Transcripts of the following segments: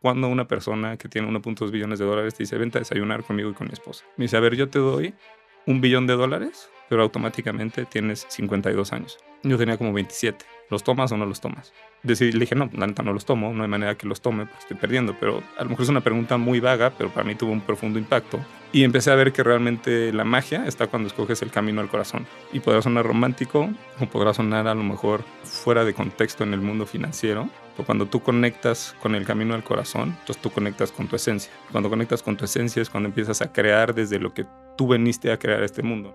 cuando una persona que tiene 1.2 billones de dólares te dice, vente a desayunar conmigo y con mi esposa. Me dice, a ver, yo te doy un billón de dólares, pero automáticamente tienes 52 años. Yo tenía como 27. ¿Los tomas o no los tomas? Decidí, le dije, no, la no los tomo, no hay manera que los tome, pues estoy perdiendo. Pero a lo mejor es una pregunta muy vaga, pero para mí tuvo un profundo impacto. Y empecé a ver que realmente la magia está cuando escoges el camino al corazón. Y podrá sonar romántico, o podrá sonar a lo mejor fuera de contexto en el mundo financiero, pero cuando tú conectas con el camino al corazón, entonces tú conectas con tu esencia. Cuando conectas con tu esencia es cuando empiezas a crear desde lo que tú veniste a crear este mundo.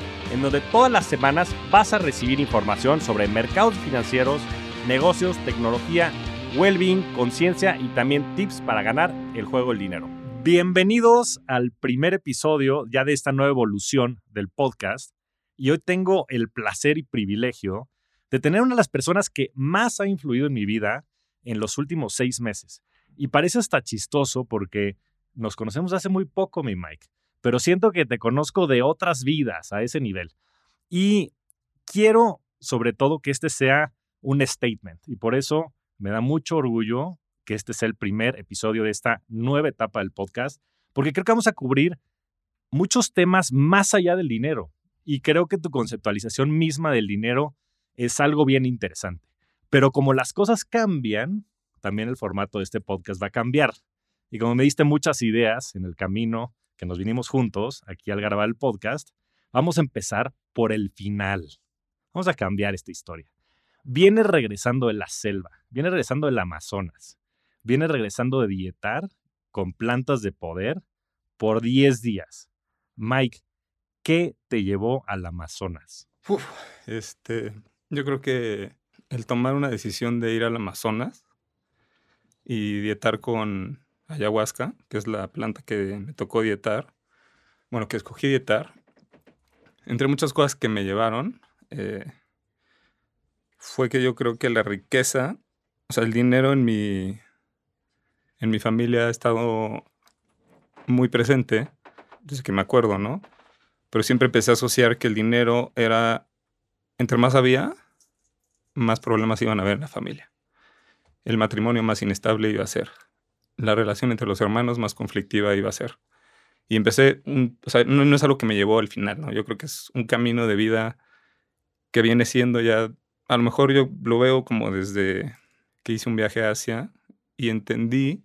en donde todas las semanas vas a recibir información sobre mercados financieros, negocios, tecnología, well-being, conciencia y también tips para ganar el juego del dinero. Bienvenidos al primer episodio ya de esta nueva evolución del podcast. Y hoy tengo el placer y privilegio de tener una de las personas que más ha influido en mi vida en los últimos seis meses. Y parece hasta chistoso porque nos conocemos hace muy poco, mi Mike pero siento que te conozco de otras vidas a ese nivel. Y quiero, sobre todo, que este sea un statement. Y por eso me da mucho orgullo que este sea el primer episodio de esta nueva etapa del podcast, porque creo que vamos a cubrir muchos temas más allá del dinero. Y creo que tu conceptualización misma del dinero es algo bien interesante. Pero como las cosas cambian, también el formato de este podcast va a cambiar. Y como me diste muchas ideas en el camino que nos vinimos juntos aquí al grabar el podcast, vamos a empezar por el final. Vamos a cambiar esta historia. Viene regresando de la selva, viene regresando del Amazonas, viene regresando de dietar con plantas de poder por 10 días. Mike, ¿qué te llevó al Amazonas? este, yo creo que el tomar una decisión de ir al Amazonas y dietar con ayahuasca, que es la planta que me tocó dietar, bueno, que escogí dietar, entre muchas cosas que me llevaron, eh, fue que yo creo que la riqueza, o sea, el dinero en mi, en mi familia ha estado muy presente, desde que me acuerdo, ¿no? Pero siempre empecé a asociar que el dinero era, entre más había, más problemas iban a haber en la familia. El matrimonio más inestable iba a ser la relación entre los hermanos más conflictiva iba a ser. Y empecé, o sea, no, es algo que me llevó al final, ¿no? Yo creo que es un camino de vida que viene siendo ya, a lo mejor yo lo veo como desde que hice un viaje a Asia y entendí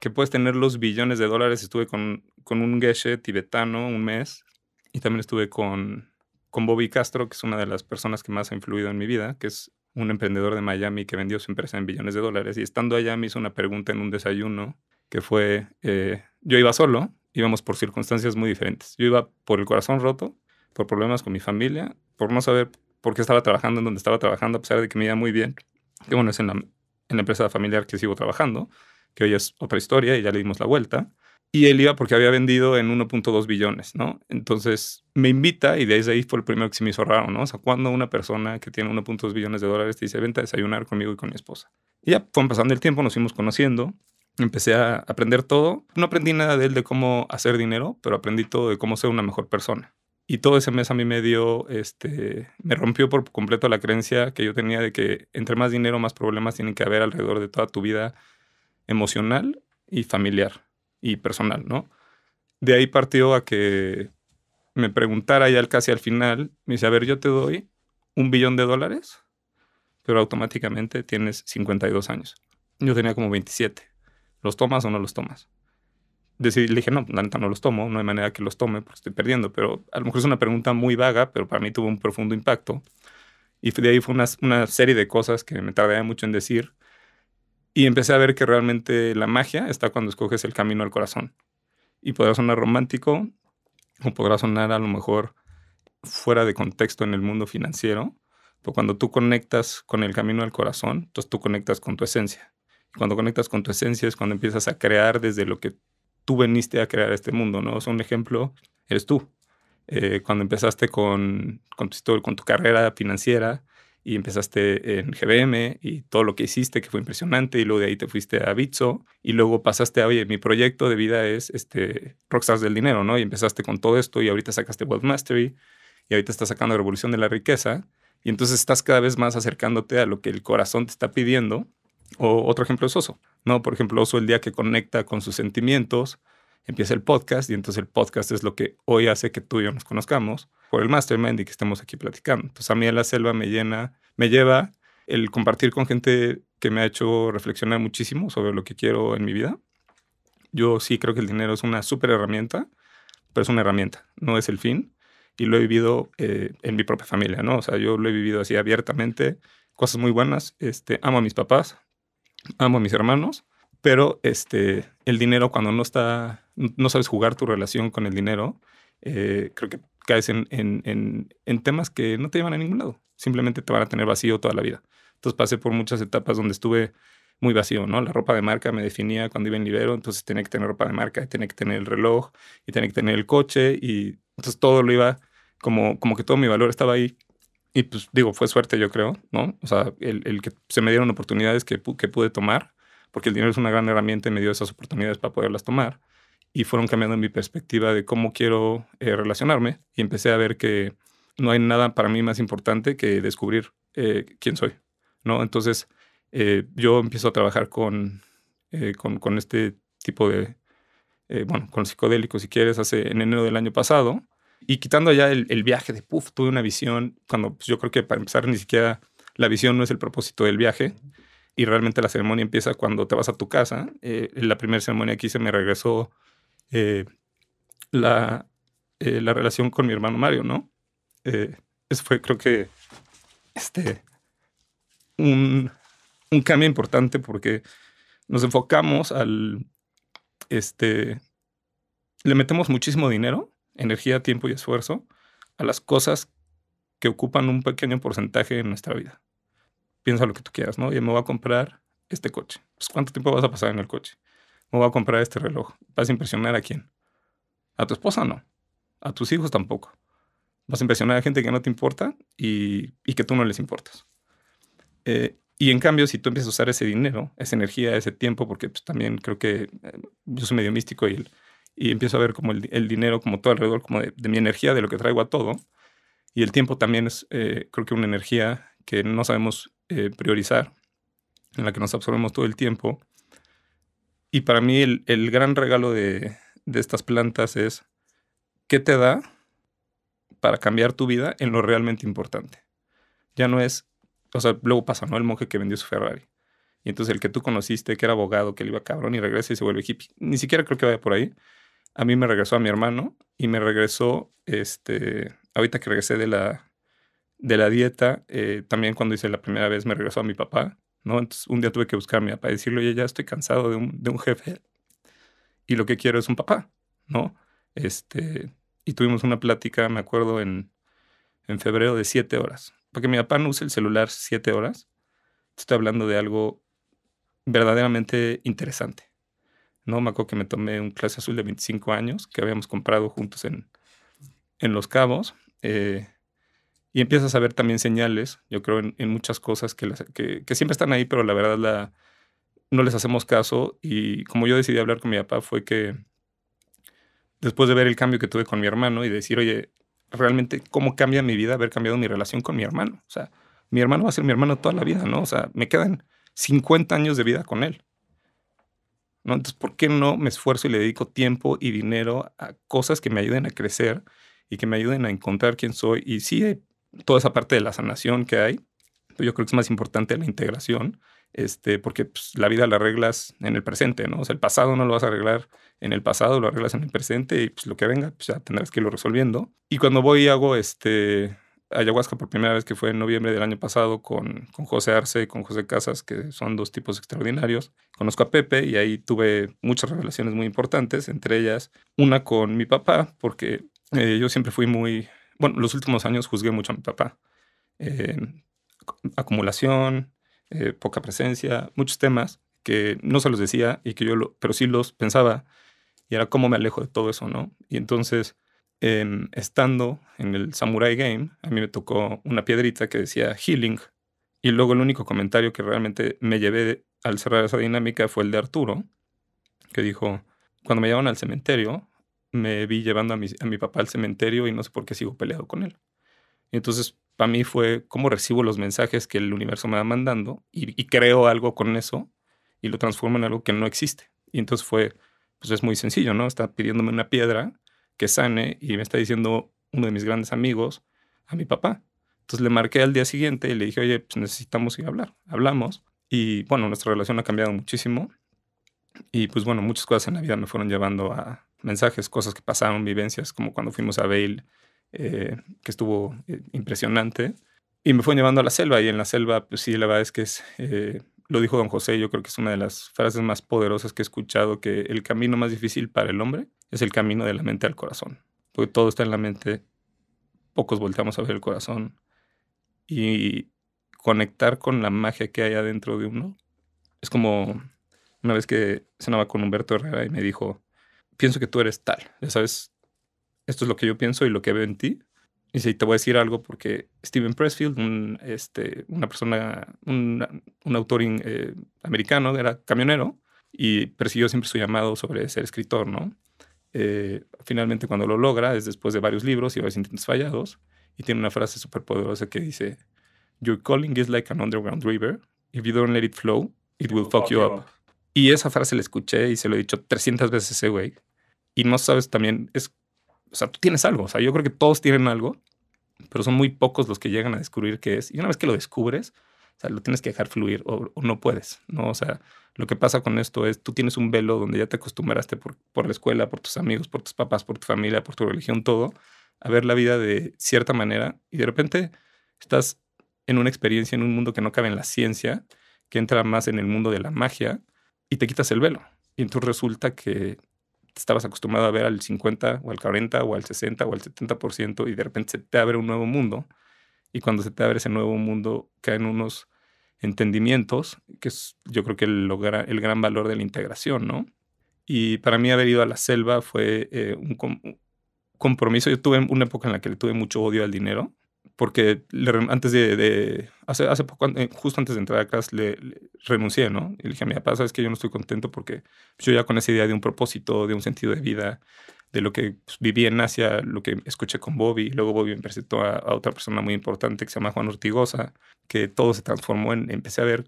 que puedes tener los billones de dólares. Estuve con, con un geshe tibetano un mes y también estuve con, con Bobby Castro, que es una de las personas que más ha influido en mi vida, que es un emprendedor de Miami que vendió su empresa en billones de dólares. Y estando allá me hizo una pregunta en un desayuno que fue, eh, yo iba solo, íbamos por circunstancias muy diferentes. Yo iba por el corazón roto, por problemas con mi familia, por no saber por qué estaba trabajando en donde estaba trabajando, a pesar de que me iba muy bien. Que bueno, es en la, en la empresa familiar que sigo trabajando, que hoy es otra historia y ya le dimos la vuelta. Y él iba porque había vendido en 1.2 billones, ¿no? Entonces me invita y desde ahí fue el primero que se me hizo raro, ¿no? O sea, cuando una persona que tiene 1.2 billones de dólares te dice, vente a desayunar conmigo y con mi esposa. Y ya fue pasando el tiempo, nos fuimos conociendo, empecé a aprender todo. No aprendí nada de él de cómo hacer dinero, pero aprendí todo de cómo ser una mejor persona. Y todo ese mes a mí me dio, este, me rompió por completo la creencia que yo tenía de que entre más dinero, más problemas tienen que haber alrededor de toda tu vida emocional y familiar y personal, ¿no? De ahí partió a que me preguntara ya casi al final, me dice, a ver, yo te doy un billón de dólares, pero automáticamente tienes 52 años. Yo tenía como 27. ¿Los tomas o no los tomas? Decidí, le dije, no, la neta no los tomo, no hay manera que los tome porque estoy perdiendo, pero a lo mejor es una pregunta muy vaga, pero para mí tuvo un profundo impacto. Y de ahí fue una, una serie de cosas que me tardé mucho en decir, y empecé a ver que realmente la magia está cuando escoges el camino al corazón. Y podrá sonar romántico o podrá sonar a lo mejor fuera de contexto en el mundo financiero, pero cuando tú conectas con el camino al corazón, entonces tú conectas con tu esencia. Y cuando conectas con tu esencia es cuando empiezas a crear desde lo que tú veniste a crear este mundo, ¿no? O un ejemplo eres tú. Eh, cuando empezaste con, con, tu, con tu carrera financiera y empezaste en GBM y todo lo que hiciste que fue impresionante y luego de ahí te fuiste a Bitso y luego pasaste a, oye, mi proyecto de vida es este, Rockstars del Dinero, ¿no? Y empezaste con todo esto y ahorita sacaste Wealth Mastery y ahorita estás sacando Revolución de la Riqueza y entonces estás cada vez más acercándote a lo que el corazón te está pidiendo. O otro ejemplo es Oso, ¿no? Por ejemplo, Oso el día que conecta con sus sentimientos, empieza el podcast y entonces el podcast es lo que hoy hace que tú y yo nos conozcamos por el mastermind y que estemos aquí platicando. Entonces a mí la selva me llena, me lleva el compartir con gente que me ha hecho reflexionar muchísimo sobre lo que quiero en mi vida. Yo sí creo que el dinero es una súper herramienta, pero es una herramienta, no es el fin. Y lo he vivido eh, en mi propia familia, ¿no? O sea, yo lo he vivido así abiertamente, cosas muy buenas. Este, amo a mis papás, amo a mis hermanos, pero este, el dinero cuando no está no sabes jugar tu relación con el dinero, eh, creo que caes en, en, en, temas que no te llevan a ningún lado. Simplemente te van a tener vacío toda la vida. Entonces pasé por muchas etapas donde estuve muy vacío, ¿no? La ropa de marca me definía cuando iba en Libero, entonces tenía que tener ropa de marca, y tenía que tener el reloj, y tenía que tener el coche, y entonces todo lo iba, como, como que todo mi valor estaba ahí. Y pues digo, fue suerte yo creo, ¿no? O sea, el, el que se me dieron oportunidades que, que pude tomar, porque el dinero es una gran herramienta y me dio esas oportunidades para poderlas tomar y fueron cambiando mi perspectiva de cómo quiero eh, relacionarme y empecé a ver que no hay nada para mí más importante que descubrir eh, quién soy, ¿no? Entonces, eh, yo empiezo a trabajar con, con, con, este tipo de, bueno, con psicodélicos, si quieres, hace en enero del año pasado, y quitando ya el, el viaje de, puff, tuve una visión, cuando pues, yo creo que para empezar ni siquiera la visión no es el propósito del viaje, y realmente la ceremonia empieza cuando te vas a tu casa. la primera ceremonia que hice me regresó eh, la, eh, la, relación con mi hermano Mario, ¿no? Eh, eso fue, creo que, este, un, un, cambio importante porque nos enfocamos al, este, le metemos muchísimo dinero, energía, tiempo y esfuerzo a las cosas que ocupan un pequeño porcentaje en nuestra vida. Piensa lo que tú quieras, ¿no? Y me voy a comprar este coche. Pues, ¿Cuánto tiempo vas a pasar en el coche? Me voy a comprar este reloj. ¿Vas a impresionar a quién? A tu esposa no. A tus hijos tampoco. Vas a impresionar a gente que no te importa y, que tú no les importas. Eh, y en cambio, si tú empiezas a usar ese dinero, esa energía, ese tiempo, porque pues, también creo que eh, yo soy medio místico y, empiezo a ver como el, dinero como todo alrededor, como de, mi energía, de lo que traigo a todo. Y el tiempo también es, eh, creo que una energía que no sabemos priorizar, en la que nos absorbemos todo el tiempo y para mí el, el gran regalo de, de, estas plantas es qué te da para cambiar tu vida en lo realmente importante. Ya no es, o sea, luego pasa, ¿no? El monje que vendió su Ferrari. Y entonces el que tú conociste, que era abogado, que le iba cabrón y regresa y se vuelve hippie. Ni siquiera creo que vaya por ahí. A mí me regresó a mi hermano y me regresó, este, ahorita que regresé de la, de la dieta, eh, también cuando hice la primera vez me regresó a mi papá ¿no? Entonces un día tuve que buscar a mi papá y decirle, oye, ya estoy cansado de un, de un jefe y lo que quiero es un papá, ¿no? Este, y tuvimos una plática, me acuerdo, en, en febrero de siete horas. Porque mi papá no usa el celular siete horas. Estoy hablando de algo verdaderamente interesante. ¿no? Me acuerdo que me tomé un clase azul de 25 años que habíamos comprado juntos en, en Los Cabos. Eh, y empiezas a ver también señales, yo creo, en, muchas cosas que, siempre están ahí, pero la verdad no les hacemos caso. Y como yo decidí hablar con mi papá fue que después de ver el cambio que tuve con mi hermano y decir, oye, realmente cómo cambia mi vida haber cambiado mi relación con mi hermano. O sea, mi hermano va a ser mi hermano toda la vida, ¿no? O sea, me quedan 50 años de vida con él. ¿no? Entonces, ¿por qué no me esfuerzo y le dedico tiempo y dinero a cosas que me ayuden a crecer y que me ayuden a encontrar quién soy? Y sí, toda esa parte de la sanación que hay, yo creo que es más importante la integración, este, porque pues, la vida la arreglas en el presente, ¿no? O sea, el pasado no lo vas a arreglar en el pasado, lo arreglas en el presente y pues lo que venga, pues ya tendrás que irlo resolviendo. Y cuando voy y hago este ayahuasca por primera vez, que fue en noviembre del año pasado, con, con José Arce y con José Casas, que son dos tipos extraordinarios, conozco a Pepe y ahí tuve muchas revelaciones muy importantes, entre ellas una con mi papá, porque eh, yo siempre fui muy bueno, los últimos años juzgué mucho a mi papá. Eh, acumulación, eh, poca presencia, muchos temas que no se los decía y que yo, pero sí los pensaba Y era cómo me alejo de todo eso, ¿no? Y entonces, em, estando en el Samurai Game, a mí me tocó una piedrita que decía Healing. Y luego el único comentario que realmente me llevé al cerrar esa dinámica fue el de Arturo, que dijo, cuando me llevaron al cementerio, me vi llevando a mi, a mi papá al cementerio y no sé por qué sigo peleado con él. Entonces, para mí fue cómo recibo los mensajes que el universo me va mandando y, y creo algo con eso y lo transformo en algo que no existe. Y entonces fue, pues es muy sencillo, ¿no? Está pidiéndome una piedra que sane y me está diciendo uno de mis grandes amigos a mi papá. Entonces le marqué al día siguiente y le dije, oye, pues necesitamos ir a hablar. Hablamos y bueno, nuestra relación ha cambiado muchísimo. Y pues bueno, muchas cosas en la vida me fueron llevando a mensajes, cosas que pasaron, vivencias, como cuando fuimos a Bale, eh, que estuvo eh, impresionante. Y me fue llevando a la selva y en la selva, pues sí, la verdad es que es... Eh, lo dijo don José, yo creo que es una de las frases más poderosas que he escuchado, que el camino más difícil para el hombre es el camino de la mente al corazón. Porque todo está en la mente, pocos volteamos a ver el corazón. Y conectar con la magia que hay adentro de uno es como una vez que cenaba con Humberto Herrera y me dijo, pienso que tú eres tal, ya sabes, esto es lo que yo pienso y lo que veo en ti, y sí, te voy a decir algo porque Steven Pressfield, un, este, una persona, un, un autor eh, americano, era camionero y persiguió siempre su llamado sobre ser escritor, ¿no? Eh, finalmente cuando lo logra es después de varios libros y varios intentos fallados y tiene una frase súper poderosa que dice, Your calling is like an underground river. If you don't let it flow, it will fuck you up. Y esa frase la escuché y se lo he dicho 300 veces a ese güey. Y no sabes también, es o sea, tú tienes algo. O sea, yo creo que todos tienen algo, pero son muy pocos los que llegan a descubrir qué es. Y una vez que lo descubres, o sea, lo tienes que dejar fluir o, no puedes, ¿no? O sea, lo que pasa con esto es, tú tienes un velo donde ya te acostumbraste por, por la escuela, por tus amigos, por tus papás, por tu familia, por tu religión, todo, a ver la vida de cierta manera y de repente estás en una experiencia, en un mundo que no cabe en la ciencia, que entra más en el mundo de la magia y te quitas el velo. Y entonces resulta que estabas acostumbrado a ver al 50 o al 40 o al 60 o al 70% y de repente se te abre un nuevo mundo. Y cuando se te abre ese nuevo mundo, caen unos entendimientos, que es yo creo que el, el gran valor de la integración, ¿no? Y para mí haber ido a la selva fue eh, un, compromiso. Yo tuve una época en la que le tuve mucho odio al dinero porque antes de, hace, hace poco, eh, justo antes de entrar a clase, le, renuncié, ¿no? Y le dije a mi papá, sabes que yo no estoy contento porque yo ya con esa idea de un propósito, de un sentido de vida, de lo que pues, viví en Asia, lo que escuché con Bobby, luego Bobby me presentó a, otra persona muy importante que se llama Juan Ortigosa, que todo se transformó en, empecé a ver,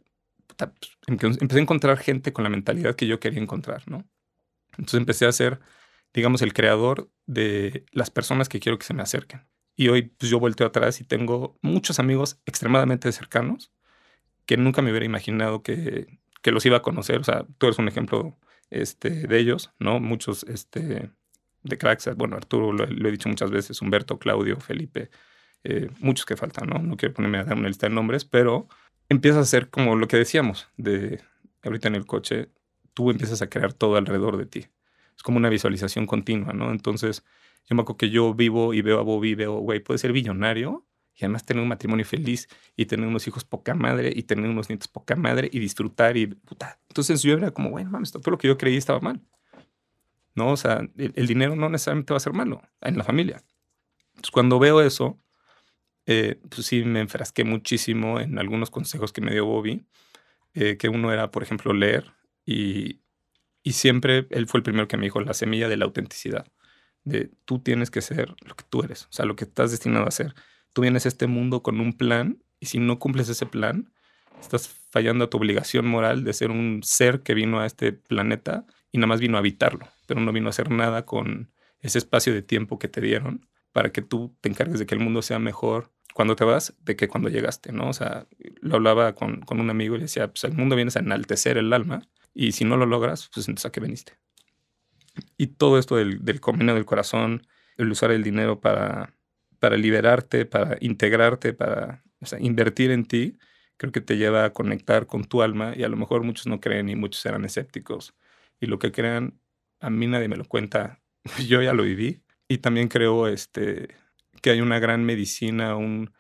pues, empecé a encontrar gente con la mentalidad que yo quería encontrar, ¿no? Entonces empecé a ser, digamos, el creador de las personas que quiero que se me acerquen. Y hoy pues, yo volteo atrás y tengo muchos amigos extremadamente cercanos que nunca me hubiera imaginado que, que los iba a conocer. O sea, tú eres un ejemplo este, de ellos, ¿no? Muchos este, de cracks, bueno, Arturo lo, he dicho muchas veces, Humberto, Claudio, Felipe, eh, muchos que faltan, ¿no? No quiero ponerme a dar una lista de nombres, pero empiezas a hacer como lo que decíamos, de ahorita en el coche, tú empiezas a crear todo alrededor de ti. Es como una visualización continua, ¿no? Entonces, yo me acuerdo que yo vivo y veo a Bobby y veo, güey, puede ser billonario y además tener un matrimonio feliz y tener unos hijos poca madre y tener unos nietos poca madre y disfrutar y puta. Entonces yo era como, bueno, mames, todo lo que yo creí estaba mal. ¿No? O sea, el, dinero no necesariamente va a ser malo en la familia. Entonces cuando veo eso, eh, pues sí me enfrasqué muchísimo en algunos consejos que me dio Bobby, eh, que uno era, por ejemplo, leer y, y siempre él fue el primero que me dijo la semilla de la autenticidad de tú tienes que ser lo que tú eres, o sea, lo que estás destinado a ser. Tú vienes a este mundo con un plan y si no cumples ese plan, estás fallando a tu obligación moral de ser un ser que vino a este planeta y nada más vino a habitarlo, pero no vino a hacer nada con ese espacio de tiempo que te dieron para que tú te encargues de que el mundo sea mejor cuando te vas de que cuando llegaste, ¿no? O sea, lo hablaba con, un amigo y decía, pues el mundo viene a enaltecer el alma y si no lo logras, pues entonces a qué veniste. Y todo esto del, del camino del corazón, el usar el dinero para, para liberarte, para integrarte, para invertir en ti, creo que te lleva a conectar con tu alma y a lo mejor muchos no creen y muchos eran escépticos. Y lo que crean, a mí nadie me lo cuenta, yo ya lo viví. Y también creo este, que hay una gran medicina, un,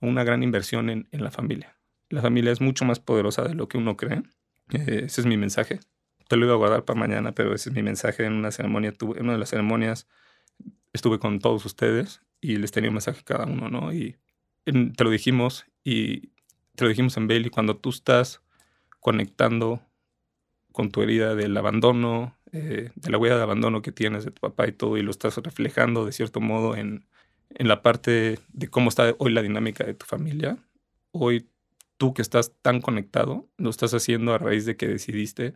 una gran inversión en, en, la familia. La familia es mucho más poderosa de lo que uno cree. Eh, ese es mi mensaje te lo iba a guardar para mañana, pero ese es mi mensaje en una ceremonia. Tuve, en una de las ceremonias estuve con todos ustedes y les tenía un mensaje cada uno, ¿no? Y te lo dijimos y te lo dijimos en Bailey, cuando tú estás conectando con tu herida del abandono, eh, de la huella de abandono que tienes de tu papá y todo, y lo estás reflejando de cierto modo en, en la parte de cómo está hoy la dinámica de tu familia. Hoy tú que estás tan conectado, lo estás haciendo a raíz de que decidiste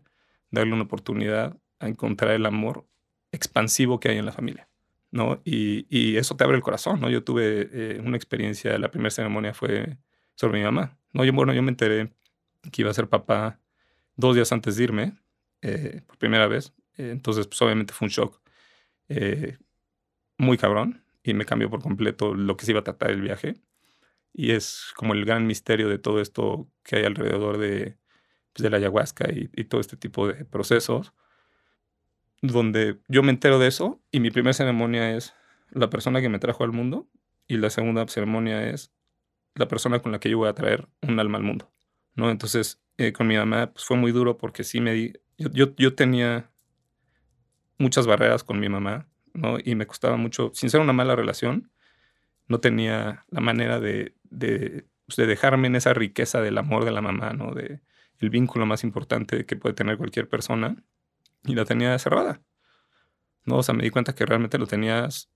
darle una oportunidad a encontrar el amor expansivo que hay en la familia. ¿no? Y, eso te abre el corazón, ¿no? Yo tuve eh, una experiencia, la primera ceremonia fue sobre mi mamá, ¿no? Yo, bueno, yo me enteré que iba a ser papá dos días antes de irme, eh, por primera vez, eh, entonces, pues obviamente fue un shock muy cabrón y me cambió por completo lo que se iba a tratar el viaje. Y es como el gran misterio de todo esto que hay alrededor de, pues, de la ayahuasca y, todo este tipo de procesos donde yo me entero de eso y mi primera ceremonia es la persona que me trajo al mundo y la segunda ceremonia es la persona con la que yo voy a traer un alma al mundo, ¿no? Entonces, eh, con mi mamá pues, fue muy duro porque sí me di, yo, yo, tenía muchas barreras con mi mamá, ¿no? Y me costaba mucho, sin ser una mala relación, no tenía la manera de, de, pues, de dejarme en esa riqueza del amor de la mamá, ¿no? De el vínculo más importante que puede tener cualquier persona y la tenía cerrada. ¿no? O sea, me di cuenta que realmente lo tenías,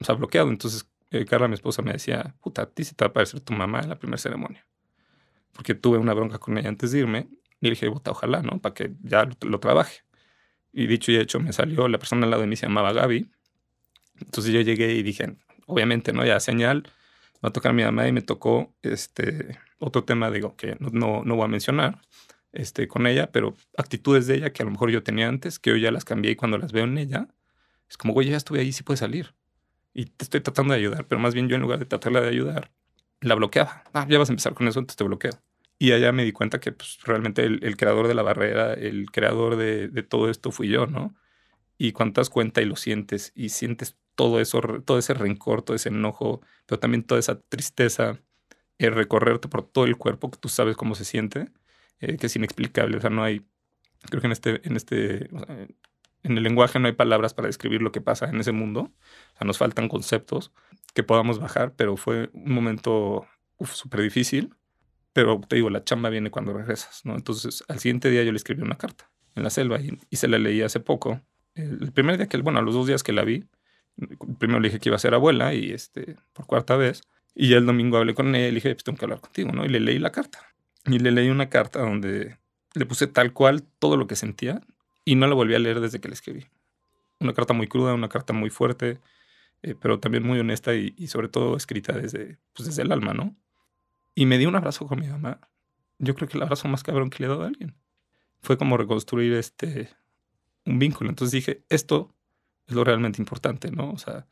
o sea, bloqueado. Entonces, eh, Carla, mi esposa, me decía, puta, a ti se te va a parecer tu mamá en la primera ceremonia. Porque tuve una bronca con ella antes de irme y le dije, puta, ojalá, ¿no? Para que ya lo, trabaje. Y dicho y hecho, me salió, la persona al lado de mí se llamaba Gaby. Entonces yo llegué y dije, obviamente, ¿no? Ya señal, va a tocar mi mamá y me tocó este otro tema, digo, que no, no, no voy a mencionar, este, con ella, pero actitudes de ella que a lo mejor yo tenía antes, que hoy ya las cambié y cuando las veo en ella, es como, güey, ya estuve ahí, sí puede salir. Y te estoy tratando de ayudar, pero más bien yo en lugar de tratarla de ayudar, la bloqueaba. Ah, ya vas a empezar con eso, entonces te bloqueo. Y allá me di cuenta que pues, realmente el, creador de la barrera, el creador de, de, todo esto fui yo, ¿no? Y cuando te das cuenta y lo sientes y sientes todo eso, todo ese rencor, todo ese enojo, pero también toda esa tristeza, el recorrerte por todo el cuerpo, que tú sabes cómo se siente, eh, que es inexplicable. O sea, no hay, creo que en este, en este, en el lenguaje no hay palabras para describir lo que pasa en ese mundo. O sea, nos faltan conceptos que podamos bajar, pero fue un momento súper difícil. Pero te digo, la chamba viene cuando regresas, ¿no? Entonces, al siguiente día yo le escribí una carta en la selva y, se la leí hace poco. El, primer día que, bueno, a los dos días que la vi, primero le dije que iba a ser abuela y este, por cuarta vez. Y ya el domingo hablé con ella y dije, pues tengo que hablar contigo, ¿no? Y le leí la carta. Y le leí una carta donde le puse tal cual todo lo que sentía y no la volví a leer desde que la escribí. Una carta muy cruda, una carta muy fuerte, eh, pero también muy honesta y, sobre todo escrita desde, pues desde el alma, ¿no? Y me di un abrazo con mi mamá. Yo creo que el abrazo más cabrón que le he dado a alguien. Fue como reconstruir este, un vínculo. Entonces dije, esto es lo realmente importante, ¿no? O sea,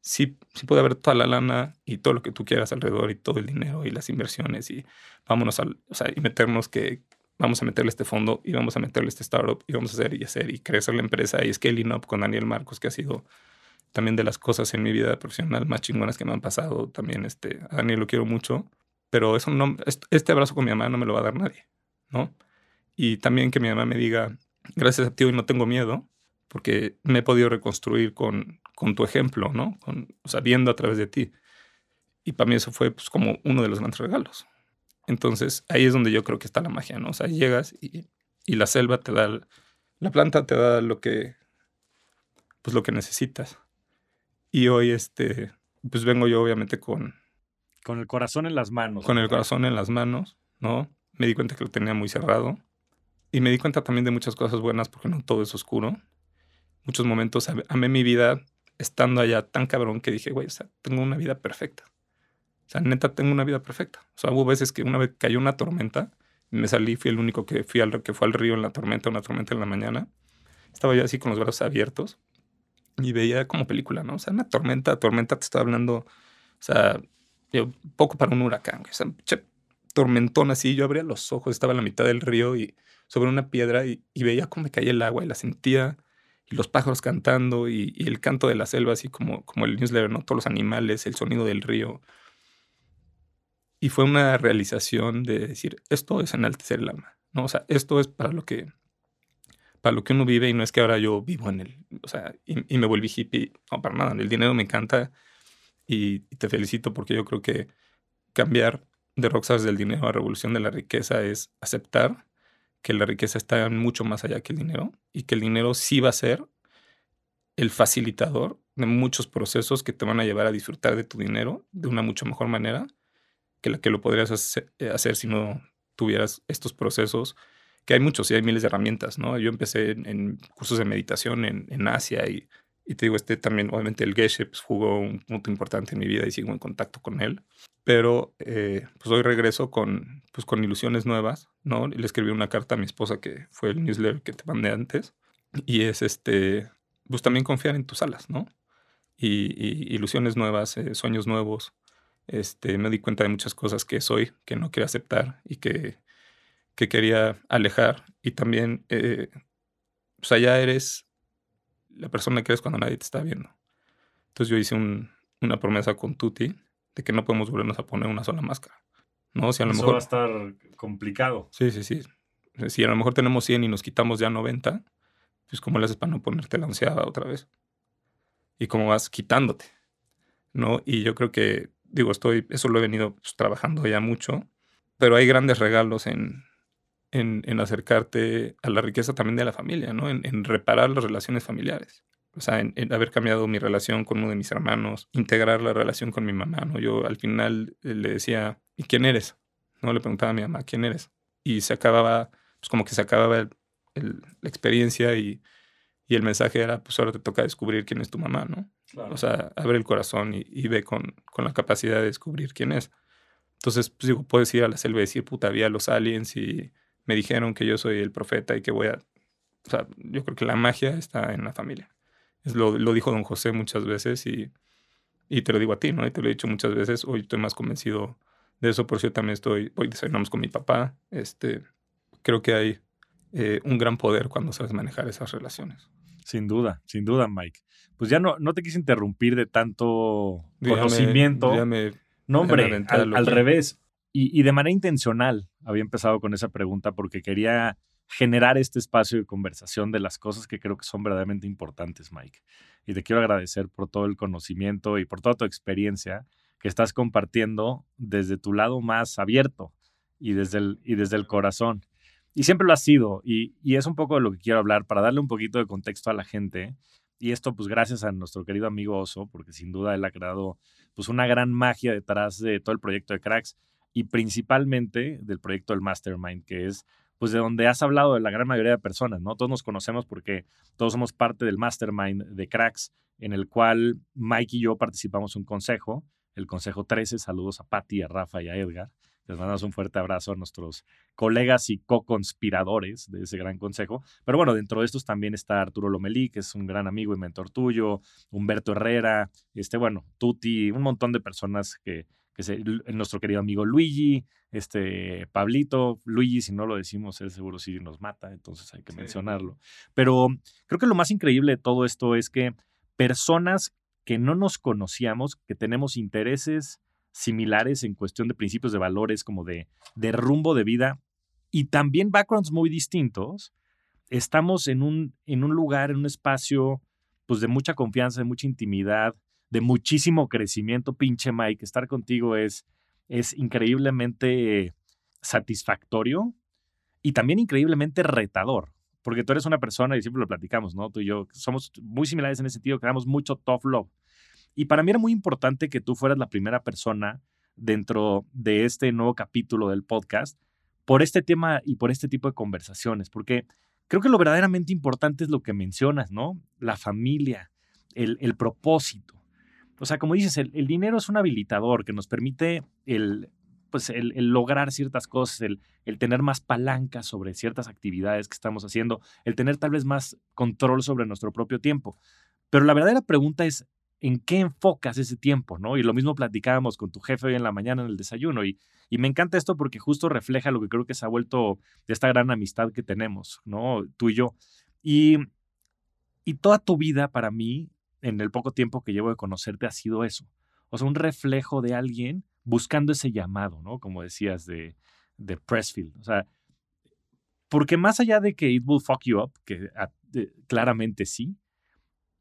sí, sí puede haber toda la lana y todo lo que tú quieras alrededor y todo el dinero y las inversiones y vámonos al, o sea, y meternos que vamos a meterle este fondo y vamos a meterle este startup y vamos a hacer y hacer y crecer la empresa y scaling up con Daniel Marcos, que ha sido también de las cosas en mi vida profesional más chingonas que me han pasado. También este, a Daniel lo quiero mucho, pero eso no, este abrazo con mi mamá no me lo va a dar nadie, ¿no? Y también que mi mamá me diga, gracias a ti hoy no tengo miedo, porque me he podido reconstruir con, con tu ejemplo, ¿no? Con, o sea, viendo a través de ti. Y para mí eso fue pues, como uno de los grandes regalos. Entonces, ahí es donde yo creo que está la magia, ¿no? O sea, llegas y, y la selva te da, la planta te da lo que, pues lo que necesitas. Y hoy, este, pues vengo yo obviamente con... Con el corazón en las manos. Con el corazón en las manos, ¿no? Me di cuenta que lo tenía muy cerrado. Y me di cuenta también de muchas cosas buenas porque no todo es oscuro muchos momentos amé mi vida estando allá tan cabrón que dije, güey, o sea, tengo una vida perfecta. O sea, neta, tengo una vida perfecta. O sea, hubo veces que una vez cayó una tormenta, me salí, fui el único que, fui al, que fue al río en la tormenta, una tormenta en la mañana. Estaba yo así con los brazos abiertos y veía como película, ¿no? O sea, una tormenta, tormenta te estaba hablando, o sea, poco para un huracán. O sea, che, tormentón así, yo abría los ojos, estaba en la mitad del río y sobre una piedra y, veía cómo caía el agua y la sentía los pájaros cantando y, el canto de la selva, así como, como el newsletter, ¿no? Todos los animales, el sonido del río. Y fue una realización de decir, esto es enaltecer el alma, ¿no? O sea, esto es para lo que, para lo que uno vive y no es que ahora yo vivo en el, o sea, y, me volví hippie, no, para nada, el dinero me encanta y, te felicito porque yo creo que cambiar de Rockstars del dinero a revolución de la riqueza es aceptar que la riqueza está mucho más allá que el dinero y que el dinero sí va a ser el facilitador de muchos procesos que te van a llevar a disfrutar de tu dinero de una mucho mejor manera que la que lo podrías hacer, hacer si no tuvieras estos procesos que hay muchos y hay miles de herramientas, ¿no? Yo empecé en, cursos de meditación en, en Asia y, y, te digo, este también, obviamente el Geshe pues, jugó un punto importante en mi vida y sigo en contacto con él. Pero eh, pues hoy regreso con, pues, con ilusiones nuevas, ¿no? Y le escribí una carta a mi esposa que fue el newsletter que te mandé antes. Y es este, pues también confiar en tus alas, ¿no? Y, ilusiones nuevas, eh, sueños nuevos. Este, me di cuenta de muchas cosas que soy, que no quería aceptar y que que quería alejar y también, eh, sea, ya eres la persona que eres cuando nadie te está viendo. Entonces yo hice una promesa con Tuti de que no podemos volvernos a poner una sola máscara. ¿no? Si a lo Eso mejor, va a estar complicado. Sí, sí, sí. Si a lo mejor tenemos 100 y nos quitamos ya 90, pues ¿cómo le haces para no ponerte la onceada otra vez? Y cómo vas quitándote, ¿no? Y yo creo que, digo, estoy, eso lo he venido pues, trabajando ya mucho, pero hay grandes regalos en, en, acercarte a la riqueza también de la familia, ¿no? En, reparar las relaciones familiares. O sea, en, haber cambiado mi relación con uno de mis hermanos, integrar la relación con mi mamá, ¿no? Yo al final eh, le decía, ¿y quién eres? ¿No? Le preguntaba a mi mamá, ¿quién eres? Y se acababa, pues como que se acababa la experiencia y, el mensaje era, pues ahora te toca descubrir quién es tu mamá, ¿no? O sea, abre el corazón y, ve con, con, la capacidad de descubrir quién es. Entonces, pues digo, puedes ir a la selva y decir, puta, había los aliens y me dijeron que yo soy el profeta y que voy a... O sea, yo creo que la magia está en la familia. Es lo, lo dijo don José muchas veces y, y, te lo digo a ti, ¿no? Y te lo he dicho muchas veces. Hoy estoy más convencido de eso, por eso yo también estoy... Hoy desayunamos con mi papá. Este, creo que hay eh, un gran poder cuando sabes manejar esas relaciones. Sin duda, sin duda, Mike. Pues ya no, no te quise interrumpir de tanto conocimiento. no, hombre, al, al revés. Y, de manera intencional había empezado con esa pregunta porque quería generar este espacio de conversación de las cosas que creo que son verdaderamente importantes, Mike. Y te quiero agradecer por todo el conocimiento y por toda tu experiencia que estás compartiendo desde tu lado más abierto y desde el, y desde el corazón. Y siempre lo ha sido, y, y, es un poco de lo que quiero hablar para darle un poquito de contexto a la gente. Y esto, pues gracias a nuestro querido amigo Oso, porque sin duda él ha creado pues una gran magia detrás de todo el proyecto de Cracks y principalmente del proyecto del Mastermind, que es pues de donde has hablado de la gran mayoría de personas, ¿no? Todos nos conocemos porque todos somos parte del Mastermind de Cracks, en el cual Mike y yo participamos un consejo, el Consejo 13. Saludos a Patti, a Rafa y a Edgar. Les mandamos un fuerte abrazo a nuestros colegas y co-conspiradores de ese gran consejo. Pero bueno, dentro de estos también está Arturo Lomelí, que es un gran amigo y mentor tuyo, Humberto Herrera, este, bueno, Tuti, un montón de personas que, que es nuestro querido amigo Luigi, este Pablito, Luigi, si no lo decimos, él seguro sí nos mata, entonces hay que mencionarlo. Pero creo que lo más increíble de todo esto es que personas que no nos conocíamos, que tenemos intereses similares en cuestión de principios de valores, como de, de rumbo de vida, y también backgrounds muy distintos, estamos en un, en un lugar, en un espacio pues de mucha confianza, de mucha intimidad, de muchísimo crecimiento, pinche Mike. Estar contigo es, es increíblemente satisfactorio y también increíblemente retador, porque tú eres una persona, y siempre lo platicamos, ¿no? Tú y yo somos muy similares en ese sentido, creamos mucho tough love. Y para mí era muy importante que tú fueras la primera persona dentro de este nuevo capítulo del podcast por este tema y por este tipo de conversaciones, porque creo que lo verdaderamente importante es lo que mencionas, ¿no? La familia, el, el propósito. O sea, como dices, el, dinero es un habilitador que nos permite el, pues el, lograr ciertas cosas, el, tener más palanca sobre ciertas actividades que estamos haciendo, el tener tal vez más control sobre nuestro propio tiempo. Pero la verdadera pregunta es, ¿en qué enfocas ese tiempo? ¿no? Y lo mismo platicábamos con tu jefe hoy en la mañana en el desayuno. Y, me encanta esto porque justo refleja lo que creo que se ha vuelto de esta gran amistad que tenemos, ¿no? Tú y yo. Y toda tu vida para mí en el poco tiempo que llevo de conocerte ha sido eso. O sea, un reflejo de alguien buscando ese llamado, ¿no? Como decías de, de Pressfield. O sea, Porque más allá de que it will fuck you up, que claramente sí,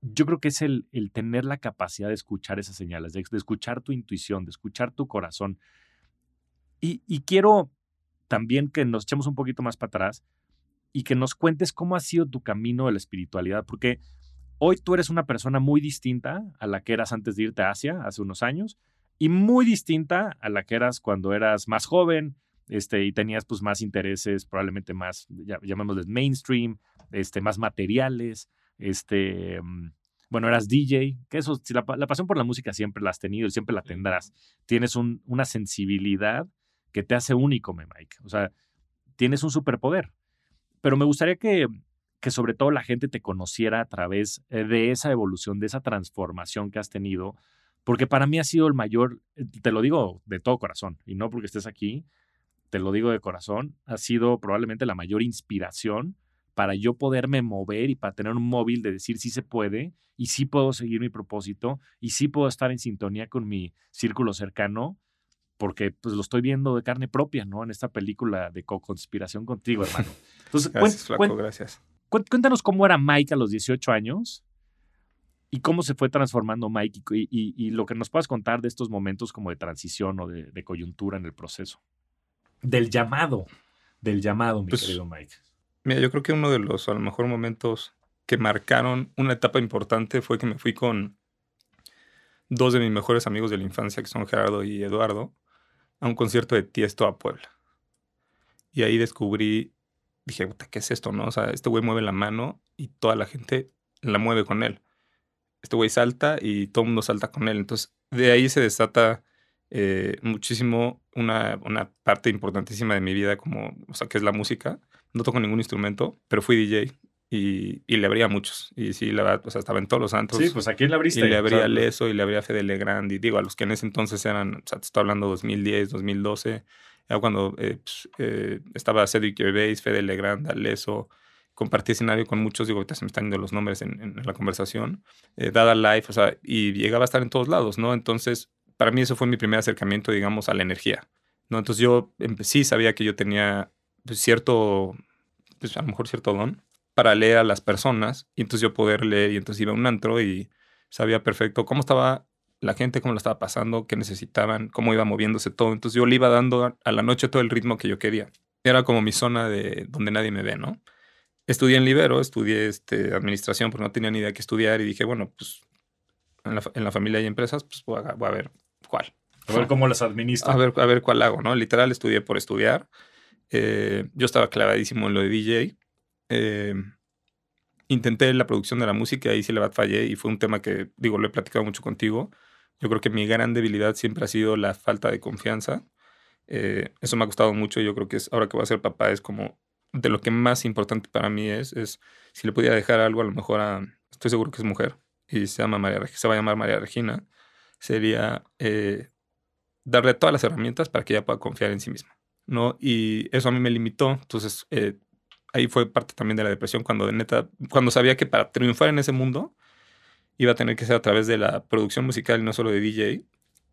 yo creo que es el, el, tener la capacidad de escuchar esas señales, de, escuchar tu intuición, de escuchar tu corazón. Y, y, quiero también que nos echemos un poquito más para atrás y que nos cuentes cómo ha sido tu camino de la espiritualidad, porque hoy tú eres una persona muy distinta a la que eras antes de irte a Asia, hace unos años, y muy distinta a la que eras cuando eras más joven, este, y tenías pues más intereses, probablemente más, llamémosles mainstream, este, más materiales, este, mm, bueno, eras DJ, que eso, la, la, pasión por la música siempre la has tenido y siempre la tendrás. Tienes un, una sensibilidad que te hace único, Mike. O sea, tienes un superpoder. Pero me gustaría que, que sobre todo la gente te conociera a través eh, de esa evolución, de esa transformación que has tenido, porque para mí ha sido el mayor, eh, te lo digo de todo corazón, y no porque estés aquí, te lo digo de corazón, ha sido probablemente la mayor inspiración para yo poderme mover y para tener un móvil de decir sí se puede y sí puedo seguir mi propósito y sí puedo estar en sintonía con mi círculo cercano porque pues lo estoy viendo de carne propia, ¿no? En esta película de co-conspiración contigo, hermano. Entonces, gracias, flaco, gracias. Cuéntanos cómo era Mike a los 18 años y cómo se fue transformando Mike y, lo que nos puedas contar de estos momentos como de transición o de coyuntura en el proceso del llamado, del llamado, mi pues, querido Mike. Mira, yo creo que uno de los, a lo mejor, momentos que marcaron una etapa importante fue que me fui con dos de mis mejores amigos de la infancia, que son Gerardo y Eduardo, a un concierto de Tiesto a Puebla. Y ahí descubrí, dije, puta, ¿qué es esto, no? O sea, este güey mueve la mano y toda la gente la mueve con él. Este güey salta y todo el mundo salta con él. Entonces, de ahí se desata eh, muchísimo una, una, parte importantísima de mi vida, como, o sea, que es la música. No toco ningún instrumento, pero fui DJ y, y le abría a muchos. Y sí, la verdad, o sea, estaba en todos los santos. Sí, pues aquí le abriste. Y le abría a Leso y le abría a Fede Legrand. Y digo, a los que en ese entonces eran, o sea, te estoy hablando 2010, 2012, cuando eh, pues, eh, estaba Cedric Gervais, Fede Legrand, Leso compartí escenario con muchos, digo, ahorita se me están yendo los nombres en, la conversación, Dada Life, o sea, y llegaba a estar en todos lados, ¿no? Entonces, para mí eso fue mi primer acercamiento, digamos, a la energía. ¿no? Entonces yo sí sabía que yo tenía pues, cierto, pues a lo mejor cierto don para leer a las personas y entonces yo poder leer y entonces iba a un antro y sabía perfecto cómo estaba la gente, cómo lo estaba pasando, qué necesitaban, cómo iba moviéndose todo. Entonces yo le iba dando a la noche todo el ritmo que yo quería. Era como mi zona de donde nadie me ve, ¿no? Estudié en Libero, estudié este, administración, porque no tenía ni idea qué estudiar y dije, bueno, pues en la, en la familia hay empresas, pues voy a, voy a ver cuál. A ver cómo las administro. A ver, a ver cuál hago, ¿no? Literal, estudié por estudiar. Eh, yo estaba clavadísimo en lo de DJ. Eh, intenté la producción de la música y ahí sí le fallé y fue un tema que, digo, lo he platicado mucho contigo. Yo creo que mi gran debilidad siempre ha sido la falta de confianza. Eh, eso me ha costado mucho. Yo creo que es, ahora que voy a ser papá es como de lo que más importante para mí es, es si le podía dejar algo a lo mejor a, estoy seguro que es mujer y se llama María, se va a llamar María Regina sería eh, darle todas las herramientas para que ella pueda confiar en sí misma, ¿no? Y eso a mí me limitó, entonces eh, ahí fue parte también de la depresión cuando neta, cuando sabía que para triunfar en ese mundo iba a tener que ser a través de la producción musical y no solo de DJ,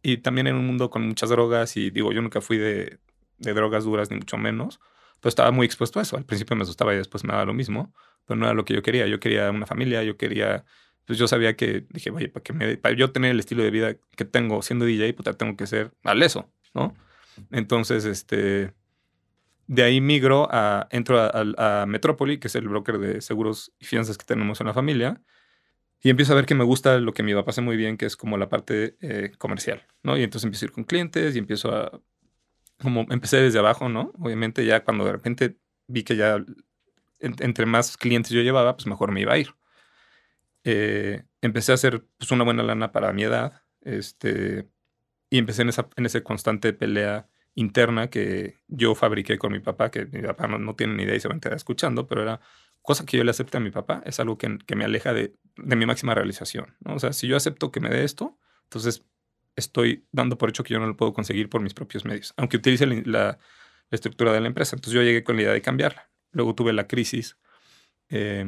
y también en un mundo con muchas drogas, y digo, yo nunca fui de, de drogas duras ni mucho menos, pero estaba muy expuesto a eso, al principio me asustaba y después me daba lo mismo, pero no era lo que yo quería, yo quería una familia, yo quería pues yo sabía que, dije, oye, para, que me, para yo tener el estilo de vida que tengo siendo DJ, pues tengo que ser aleso, ¿no? Entonces, este, de ahí migro a, entro a, a, Metrópoli, que es el broker de seguros y fianzas que tenemos en la familia, y empiezo a ver que me gusta lo que mi papá hace muy bien, que es como la parte eh, comercial, ¿no? Y entonces empiezo a ir con clientes y empiezo a, como empecé desde abajo, ¿no? Obviamente ya cuando de repente vi que ya entre más clientes yo llevaba, pues mejor me iba a ir. Eh, empecé a hacer pues, una buena lana para mi edad. Este, y empecé en esa, en esa constante pelea interna que yo fabriqué con mi papá, que mi papá no, tiene ni idea y se va a enterar escuchando, pero era cosa que yo le acepte a mi papá, es algo que, que me aleja de, de, mi máxima realización. ¿no? O sea, si yo acepto que me dé esto, entonces estoy dando por hecho que yo no lo puedo conseguir por mis propios medios, aunque utilice la, la, estructura de la empresa. Entonces yo llegué con la idea de cambiarla. Luego tuve la crisis. Eh,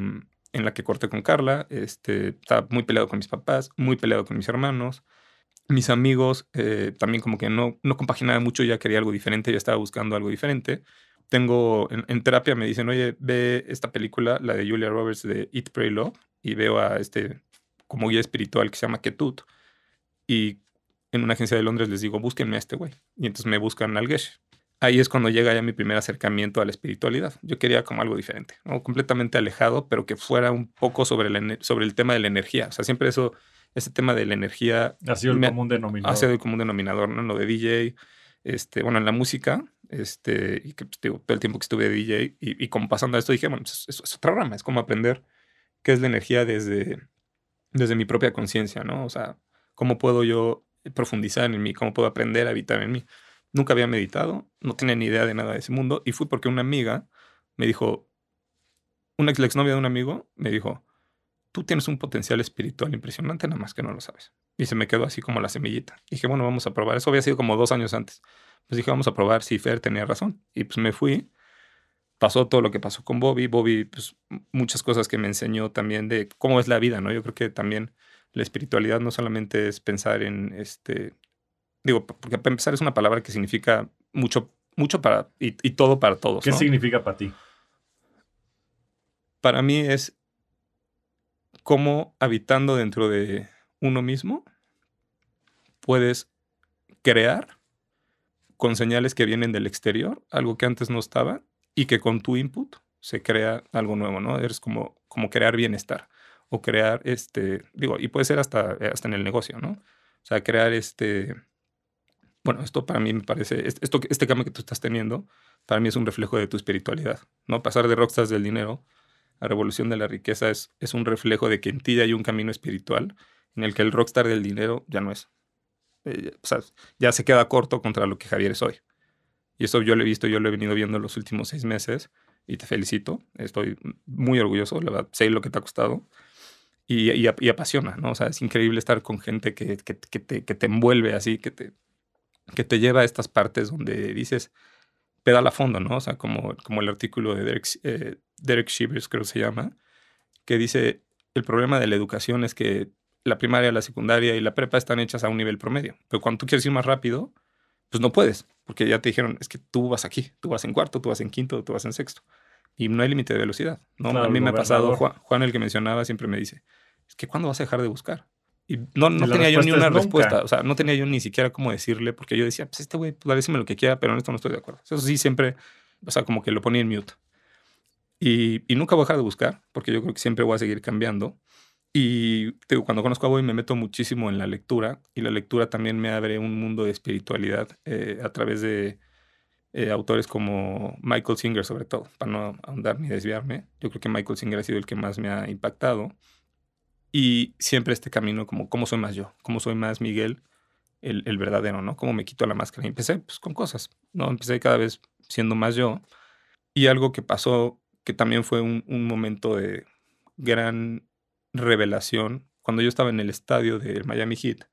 en la que corté con Carla. Este, estaba muy peleado con mis papás, muy peleado con mis hermanos. Mis amigos eh, también como que no, no compaginaba mucho, ya quería algo diferente, ya estaba buscando algo diferente. Tengo, en, terapia me dicen, oye, ve esta película, la de Julia Roberts de Eat, Pray, Love, y veo a este como guía espiritual que se llama Ketut. Y en una agencia de Londres les digo, búsquenme a este güey. Y entonces me buscan al Geshe. Ahí es cuando llega ya mi primer acercamiento a la espiritualidad. Yo quería como algo diferente, ¿no? completamente alejado, pero que fuera un poco sobre, la, sobre el tema de la energía. O sea, siempre eso, ese tema de la energía... Ha sido el común denominador. Ha sido el común denominador, ¿no? Lo de DJ, este, bueno, en la música, este, y que pues, todo el tiempo que estuve de DJ, y, como pasando a esto dije, bueno, pues, es, es, otra rama, es como aprender qué es la energía desde, desde mi propia conciencia, ¿no? O sea, cómo puedo yo profundizar en mí, cómo puedo aprender a habitar en mí. Nunca había meditado, no tenía ni idea de nada de ese mundo, y fue porque una amiga me dijo, una ex exnovia de un amigo me dijo, tú tienes un potencial espiritual impresionante, nada más que no lo sabes. Y se me quedó así como la semillita. Y dije, bueno, vamos a probar. Eso había sido como dos años antes. Pues dije, vamos a probar si Fer tenía razón. Y pues me fui. Pasó todo lo que pasó con Bobby. Bobby, pues muchas cosas que me enseñó también de cómo es la vida, ¿no? Yo creo que también la espiritualidad no solamente es pensar en este. Digo, porque para empezar es una palabra que significa mucho, mucho para. y, todo para todos. ¿Qué significa para ti? Para mí es cómo habitando dentro de uno mismo puedes crear con señales que vienen del exterior, algo que antes no estaba, y que con tu input se crea algo nuevo, ¿no? Eres como, como crear bienestar o crear, este, digo, y puede ser hasta, hasta en el negocio, ¿no? O sea, crear este, bueno, esto para mí me parece, esto, este cambio que tú estás teniendo, para mí es un reflejo de tu espiritualidad, ¿no? Pasar de rockstars del dinero la revolución de la riqueza es, es un reflejo de que en ti hay un camino espiritual en el que el rockstar del dinero ya no es. Eh, o sea, ya se queda corto contra lo que Javier es hoy. Y eso yo lo he visto, yo lo he venido viendo los últimos seis meses y te felicito. Estoy muy orgulloso, la verdad, sé lo que te ha costado. Y, y, apasiona, ¿no? O sea, es increíble estar con gente que, que, que, te, que te envuelve así, que te, que te lleva a estas partes donde dices, pedala a fondo, ¿no? O sea, como, como el artículo de Derek, eh, Derek Shivers, creo que se llama, que dice, el problema de la educación es que la primaria, la secundaria y la prepa están hechas a un nivel promedio. Pero cuando tú quieres ir más rápido, pues no puedes, porque ya te dijeron, es que tú vas aquí, tú vas en cuarto, tú vas en quinto, tú vas en sexto. Y no hay límite de velocidad. ¿no? a mí me ha pasado, Juan, el que mencionaba, siempre me dice, es que ¿cuándo vas a dejar de buscar? Y no, no tenía yo ni una respuesta, o sea, no tenía yo ni siquiera cómo decirle, porque yo decía, pues este güey, pues decirme lo que quiera, pero en esto no estoy de acuerdo. Eso sí, siempre, o sea, como que lo ponía en mute. Y, y, nunca voy a dejar de buscar, porque yo creo que siempre voy a seguir cambiando. Y digo, cuando conozco a Bobby me meto muchísimo en la lectura, y la lectura también me abre un mundo de espiritualidad eh, a través de eh, autores como Michael Singer, sobre todo, para no ahondar ni desviarme. Yo creo que Michael Singer ha sido el que más me ha impactado. Y siempre este camino, como cómo soy más yo, cómo soy más Miguel, el, verdadero, ¿no? Cómo me quito la máscara. Y empecé pues, con cosas, ¿no? Empecé cada vez siendo más yo. Y algo que pasó que también fue un, momento de gran revelación. Cuando yo estaba en el estadio del Miami Heat,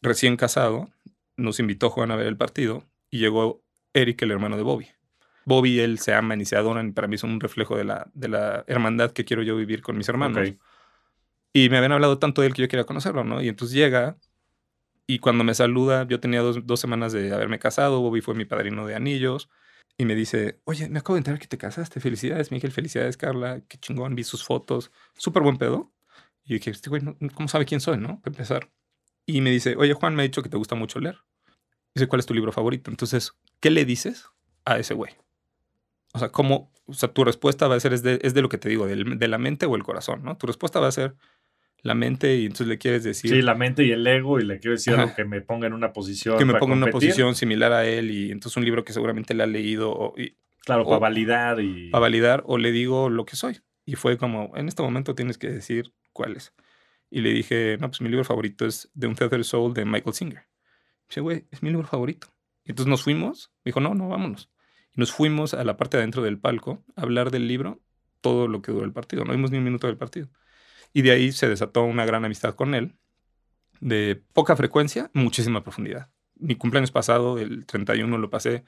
recién casado, nos invitó Juan a ver el partido y llegó Eric, el hermano de Bobby. Bobby y él se aman y se adoran para mí son un reflejo de la, de la hermandad que quiero yo vivir con mis hermanos. Y me habían hablado tanto de él que yo quería conocerlo, ¿no? Y entonces llega y cuando me saluda, yo tenía dos, dos semanas de haberme casado, Bobby fue mi padrino de anillos y me dice, oye, me acabo de enterar que te casaste, felicidades, Miguel, felicidades, Carla, qué chingón, vi sus fotos, súper buen pedo. Y dije, este güey, ¿cómo sabe quién soy, no? Para empezar. Y me dice, oye, Juan me ha dicho que te gusta mucho leer. Dice, ¿cuál es tu libro favorito? Entonces, ¿qué le dices a ese güey? O sea, ¿cómo? O sea, tu respuesta va a ser, es de, es de lo que te digo, de la mente o el corazón, ¿no? Tu respuesta va a ser, la mente y entonces le quieres decir... Sí, la mente y el ego y le quiero decir algo que me ponga en una posición... Que me ponga en una posición similar a él y entonces un libro que seguramente le ha leído. y, claro, para validar y... Para validar o le digo lo que soy. Y fue como, en este momento tienes que decir cuál es. Y le dije, no, pues mi libro favorito es The Untethered Soul de Michael Singer. Dice, güey, es mi libro favorito. Y entonces nos fuimos. Dijo, no, no, vámonos. Y nos fuimos a la parte de adentro del palco a hablar del libro todo lo que duró el partido. No vimos ni un minuto del partido. Y de ahí se desató una gran amistad con él, de poca frecuencia, muchísima profundidad. Mi cumpleaños pasado, el 31, lo pasé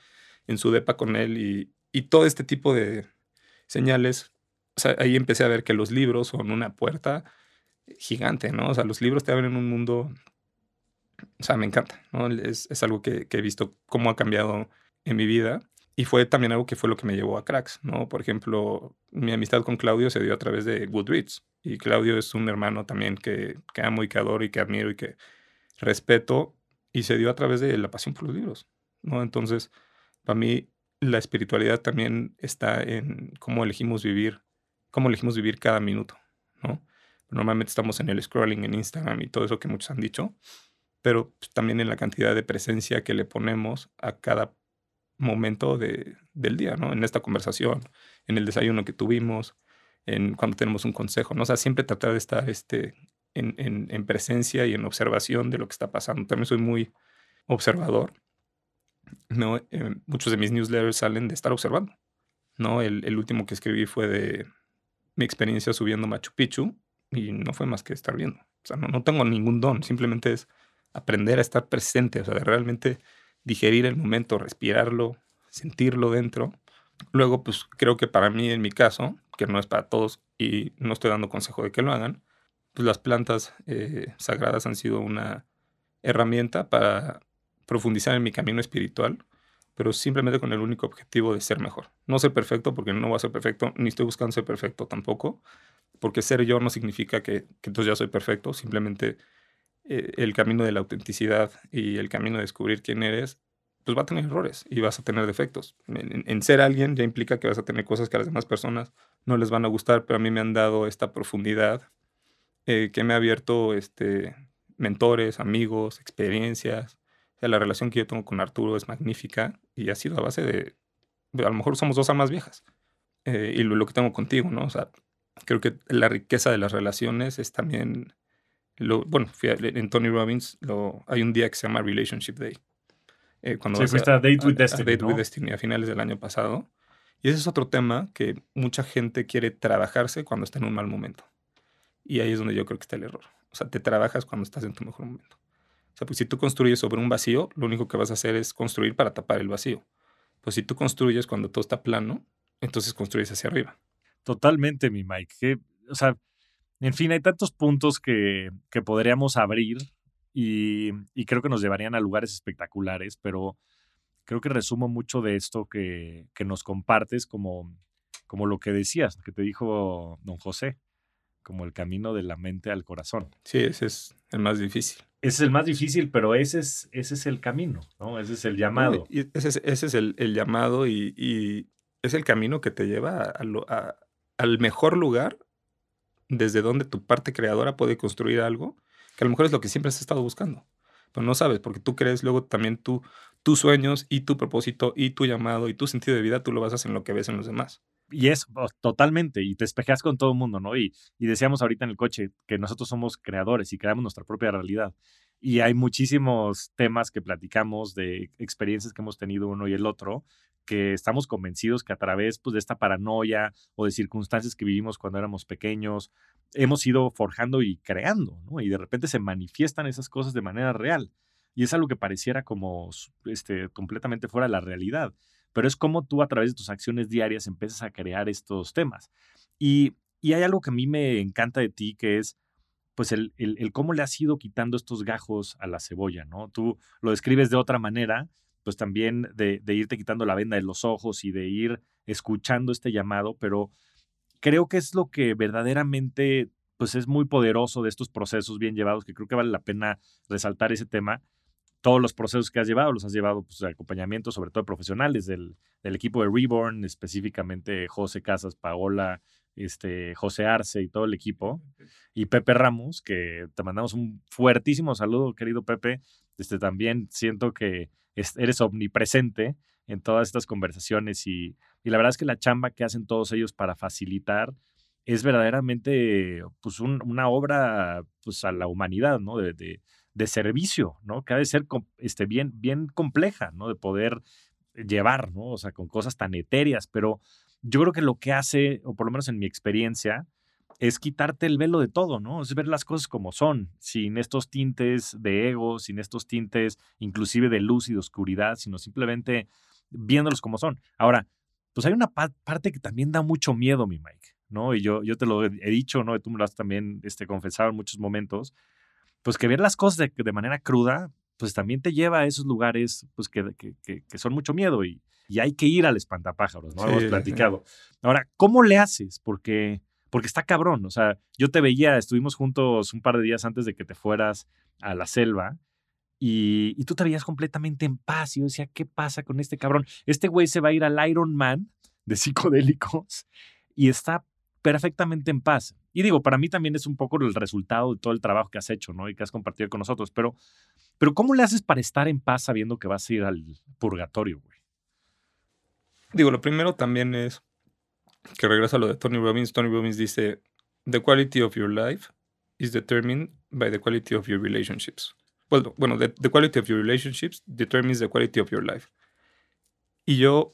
en su depa con él y, y todo este tipo de señales. O sea, ahí empecé a ver que los libros son una puerta gigante, ¿no? O sea, los libros te abren un mundo, o sea, me encanta. Es, es algo que, que, he visto cómo ha cambiado en mi vida y fue también algo que fue lo que me llevó a cracks, ¿no? Por ejemplo, mi amistad con Claudio se dio a través de Goodreads. Y Claudio es un hermano también que, que amo y que adoro y que admiro y que respeto. Y se dio a través de la pasión por los libros, ¿no? Entonces, para mí, la espiritualidad también está en cómo elegimos vivir, cómo elegimos vivir cada minuto, ¿no? Normalmente estamos en el scrolling en Instagram y todo eso que muchos han dicho, pero pues, también en la cantidad de presencia que le ponemos a cada momento de, del día, ¿no? En esta conversación, en el desayuno que tuvimos, en cuando tenemos un consejo, ¿no? O sea, siempre tratar de estar este, en, en, en presencia y en observación de lo que está pasando. También soy muy observador, ¿no? Eh, muchos de mis newsletters salen de estar observando, ¿no? El, el último que escribí fue de mi experiencia subiendo Machu Picchu y no fue más que estar viendo. O sea, no, no tengo ningún don, simplemente es aprender a estar presente, o sea, de realmente digerir el momento, respirarlo, sentirlo dentro. Luego, pues creo que para mí, en mi caso, que no es para todos y no estoy dando consejo de que lo hagan, pues las plantas eh, sagradas han sido una herramienta para profundizar en mi camino espiritual, pero simplemente con el único objetivo de ser mejor. No ser perfecto porque no voy a ser perfecto, ni estoy buscando ser perfecto tampoco, porque ser yo no significa que, que entonces ya soy perfecto, simplemente eh, el camino de la autenticidad y el camino de descubrir quién eres, pues va a tener errores y vas a tener defectos. En, ser alguien ya implica que vas a tener cosas que a las demás personas no les van a gustar, pero a mí me han dado esta profundidad eh, que me ha abierto este, mentores, amigos, experiencias. la relación que yo tengo con Arturo es magnífica y ha sido a base de, a lo mejor somos dos almas viejas. Eh, y lo, lo, que tengo contigo, ¿no? O sea, creo que la riqueza de las relaciones es también bueno, en Tony Robbins lo, hay un día que se llama Relationship Day. Eh, cuando sí, a, Date with Destiny. Date with Destiny a finales del año pasado. Y ese es otro tema que mucha gente quiere trabajarse cuando está en un mal momento. Y ahí es donde yo creo que está el error. O sea, te trabajas cuando estás en tu mejor momento. O sea, pues si tú construyes sobre un vacío, lo único que vas a hacer es construir para tapar el vacío. Pues si tú construyes cuando todo está plano, entonces construyes hacia arriba. Totalmente, mi Mike. Que, o sea, en fin, hay tantos puntos que, que podríamos abrir y, y, creo que nos llevarían a lugares espectaculares, pero creo que resumo mucho de esto que, que nos compartes como, como lo que decías, que te dijo don José, como el camino de la mente al corazón. Sí, ese es el más difícil. Ese es el más difícil, pero ese es, ese es el camino, ¿no? Ese es el llamado. y ese, es, ese es el, el llamado y, y, es el camino que te lleva a, a, al mejor lugar desde donde tu parte creadora puede construir algo, que a lo mejor es lo que siempre has estado buscando, pero no sabes, porque tú crees luego también tú, tus sueños y tu propósito y tu llamado y tu sentido de vida, tú lo basas en lo que ves en los demás. Y es totalmente, y te espejeas con todo el mundo, ¿no? Y, y decíamos ahorita en el coche que nosotros somos creadores y creamos nuestra propia realidad. Y hay muchísimos temas que platicamos de experiencias que hemos tenido uno y el otro, que estamos convencidos que a través pues, de esta paranoia o de circunstancias que vivimos cuando éramos pequeños, hemos ido forjando y creando. Y de repente se manifiestan esas cosas de manera real. Y es algo que pareciera como este, completamente fuera de la realidad. Pero es como tú a través de tus acciones diarias empiezas a crear estos temas. Y, y hay algo que a mí me encanta de ti, que es pues el, el, el, cómo le has ido quitando estos gajos a la cebolla, ¿no? Tú lo describes de otra manera, pues también de, de, irte quitando la venda de los ojos y de ir escuchando este llamado, pero creo que es lo que verdaderamente pues es muy poderoso de estos procesos bien llevados, que creo que vale la pena resaltar ese tema. Todos los procesos que has llevado los has llevado pues, de acompañamiento, sobre todo profesionales del, del equipo de Reborn, específicamente José Casas, Paola, este, José Arce y todo el equipo, y Pepe Ramos, que te mandamos un fuertísimo saludo, querido Pepe. Este, también siento que eres omnipresente en todas estas conversaciones y, y, la verdad es que la chamba que hacen todos ellos para facilitar es verdaderamente pues una obra pues a la humanidad, ¿no? De, de, de, servicio, ¿no? Que ha de ser este, bien, bien compleja, ¿no? De poder llevar, ¿no? O sea, con cosas tan etéreas, pero yo creo que lo que hace, o por lo menos en mi experiencia, es quitarte el velo de todo, ¿no? Es ver las cosas como son, sin estos tintes de ego, sin estos tintes inclusive de luz y de oscuridad, sino simplemente viéndolos como son. Ahora, pues hay una parte que también da mucho miedo, mi Mike, ¿no? Y yo, yo te lo he dicho, ¿no? Y tú me lo has también este, confesado en muchos momentos, pues que ver las cosas de, manera cruda, pues también te lleva a esos lugares, pues que, que, que, que son mucho miedo y, y hay que ir al espantapájaros, ¿no? Hemos platicado. Ahora, ¿cómo le haces? Porque, porque está cabrón. O sea, yo te veía, estuvimos juntos un par de días antes de que te fueras a la selva. Y, y tú te veías completamente en paz. Y yo decía, ¿qué pasa con este cabrón? Este güey se va a ir al Iron Man de psicodélicos y está perfectamente en paz. Y digo, para mí también es un poco el resultado de todo el trabajo que has hecho, ¿no? Y que has compartido con nosotros. Pero, pero ¿cómo le haces para estar en paz sabiendo que vas a ir al purgatorio, güey? Digo, lo primero también es que regresa a lo de Tony Robbins. Tony Robbins dice, the quality of your life is determined by the quality of your relationships. Well, bueno, the, the quality of your relationships determines the quality of your life. Y yo,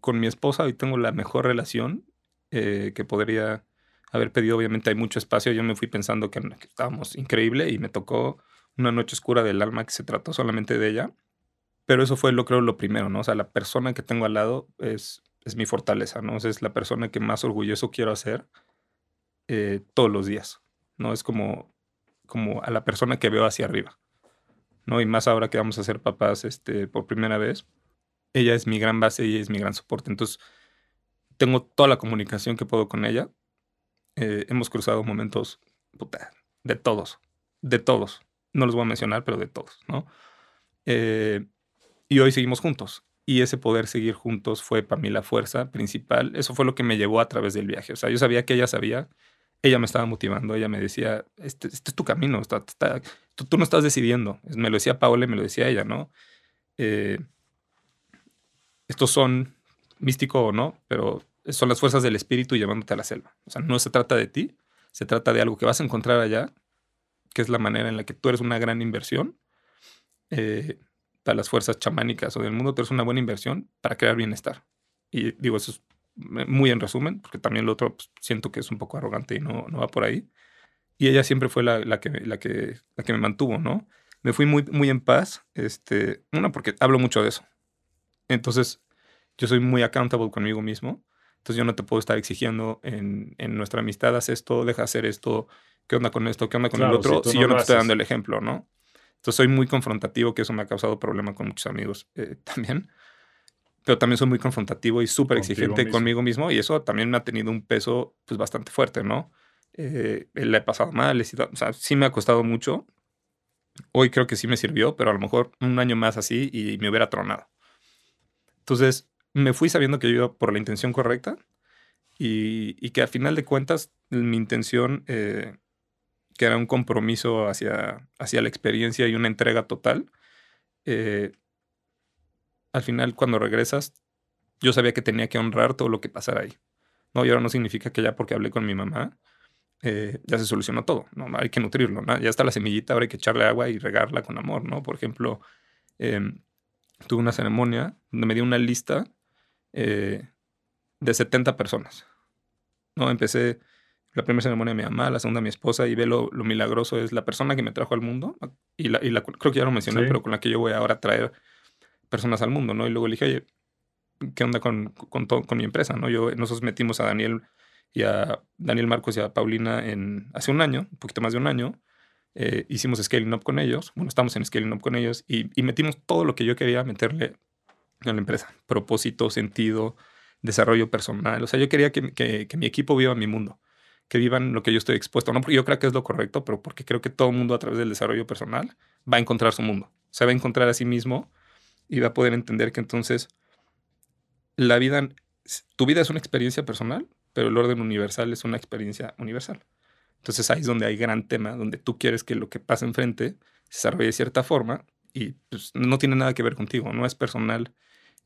con mi esposa, hoy tengo la mejor relación eh, que podría haber pedido. Obviamente hay mucho espacio. Yo me fui pensando que, que estábamos increíble y me tocó una noche oscura del alma que se trató solamente de ella. Pero eso fue, lo creo, lo primero, ¿no? O sea, la persona que tengo al lado es, es mi fortaleza, ¿no? es la persona que más orgulloso quiero hacer eh, todos los días, ¿no? Es como, como a la persona que veo hacia arriba, ¿no? Y más ahora que vamos a ser papás este, por primera vez, ella es mi gran base y es mi gran soporte. Entonces, tengo toda la comunicación que puedo con ella. Eh, hemos cruzado momentos puta, de todos, de todos. No los voy a mencionar, pero de todos, ¿no? Eh, y hoy seguimos juntos. Y ese poder seguir juntos fue para mí la fuerza principal. Eso fue lo que me llevó a través del viaje. O sea, yo sabía que ella sabía, ella me estaba motivando, ella me decía, este, este es tu camino, está, tú, no estás decidiendo. Me lo decía Paola me lo decía ella, ¿no? Eh, estos son, místico o no, pero son las fuerzas del espíritu llevándote a la selva. O sea, no se trata de ti, se trata de algo que vas a encontrar allá, que es la manera en la que tú eres una gran inversión. Eh, las fuerzas chamánicas o del mundo, pero es una buena inversión para crear bienestar. Y digo, eso es muy en resumen, porque también lo otro pues, siento que es un poco arrogante y no, no va por ahí. Y ella siempre fue la, la, que, la, que, la que me mantuvo, ¿no? Me fui muy, muy en paz, este, una, porque hablo mucho de eso. Entonces, yo soy muy accountable conmigo mismo. Entonces, yo no te puedo estar exigiendo en, en nuestra amistad, haz esto, deja hacer esto, qué onda con esto, qué onda con el otro, si, yo no te estoy dando el ejemplo, ¿no? Entonces soy muy confrontativo, que eso me ha causado problema con muchos amigos eh, también. Pero también soy muy confrontativo y súper exigente conmigo mismo y eso también me ha tenido un peso pues bastante fuerte, ¿no? Eh, le he pasado mal, o sea, sí me ha costado mucho. Hoy creo que sí me sirvió, pero a lo mejor un año más así y me hubiera tronado. Entonces me fui sabiendo que yo iba por la intención correcta y, y que a final de cuentas mi intención eh, que era un compromiso hacia, hacia la experiencia y una entrega total, eh, al final cuando regresas, yo sabía que tenía que honrar todo lo que pasara ahí. No, y ahora no significa que ya porque hablé con mi mamá, eh, ya se solucionó todo, ¿no? Hay que nutrirlo, ¿no? Ya está la semillita, ahora hay que echarle agua y regarla con amor, ¿no? Por ejemplo, em, tuve una ceremonia donde me dio una lista eh, de 70 personas, ¿no? Empecé la primera ceremonia de mi mamá, la segunda mi esposa, y ve lo, milagroso, es la persona que me trajo al mundo, y, la, creo que ya lo mencioné, pero con la que yo voy ahora a traer personas al mundo, ¿no? Y luego le dije, oye, ¿qué onda con, con, con mi empresa, no? Yo, nosotros metimos a Daniel y a Daniel Marcos y a Paulina en, hace un año, un poquito más de un año, eh, hicimos Scaling Up con ellos, bueno, estamos en Scaling Up con ellos, y, y metimos todo lo que yo quería meterle a la empresa, propósito, sentido, desarrollo personal, o sea, yo quería que, que, que mi equipo viva mi mundo que vivan lo que yo estoy expuesto. No porque yo creo que es lo correcto, pero porque creo que todo mundo a través del desarrollo personal va a encontrar su mundo. Se va a encontrar a sí mismo y va a poder entender que entonces la vida, tu vida es una experiencia personal, pero el orden universal es una experiencia universal. Entonces ahí es donde hay gran tema, donde tú quieres que lo que pasa enfrente se desarrolle de cierta forma y pues, no tiene nada que ver contigo, no es personal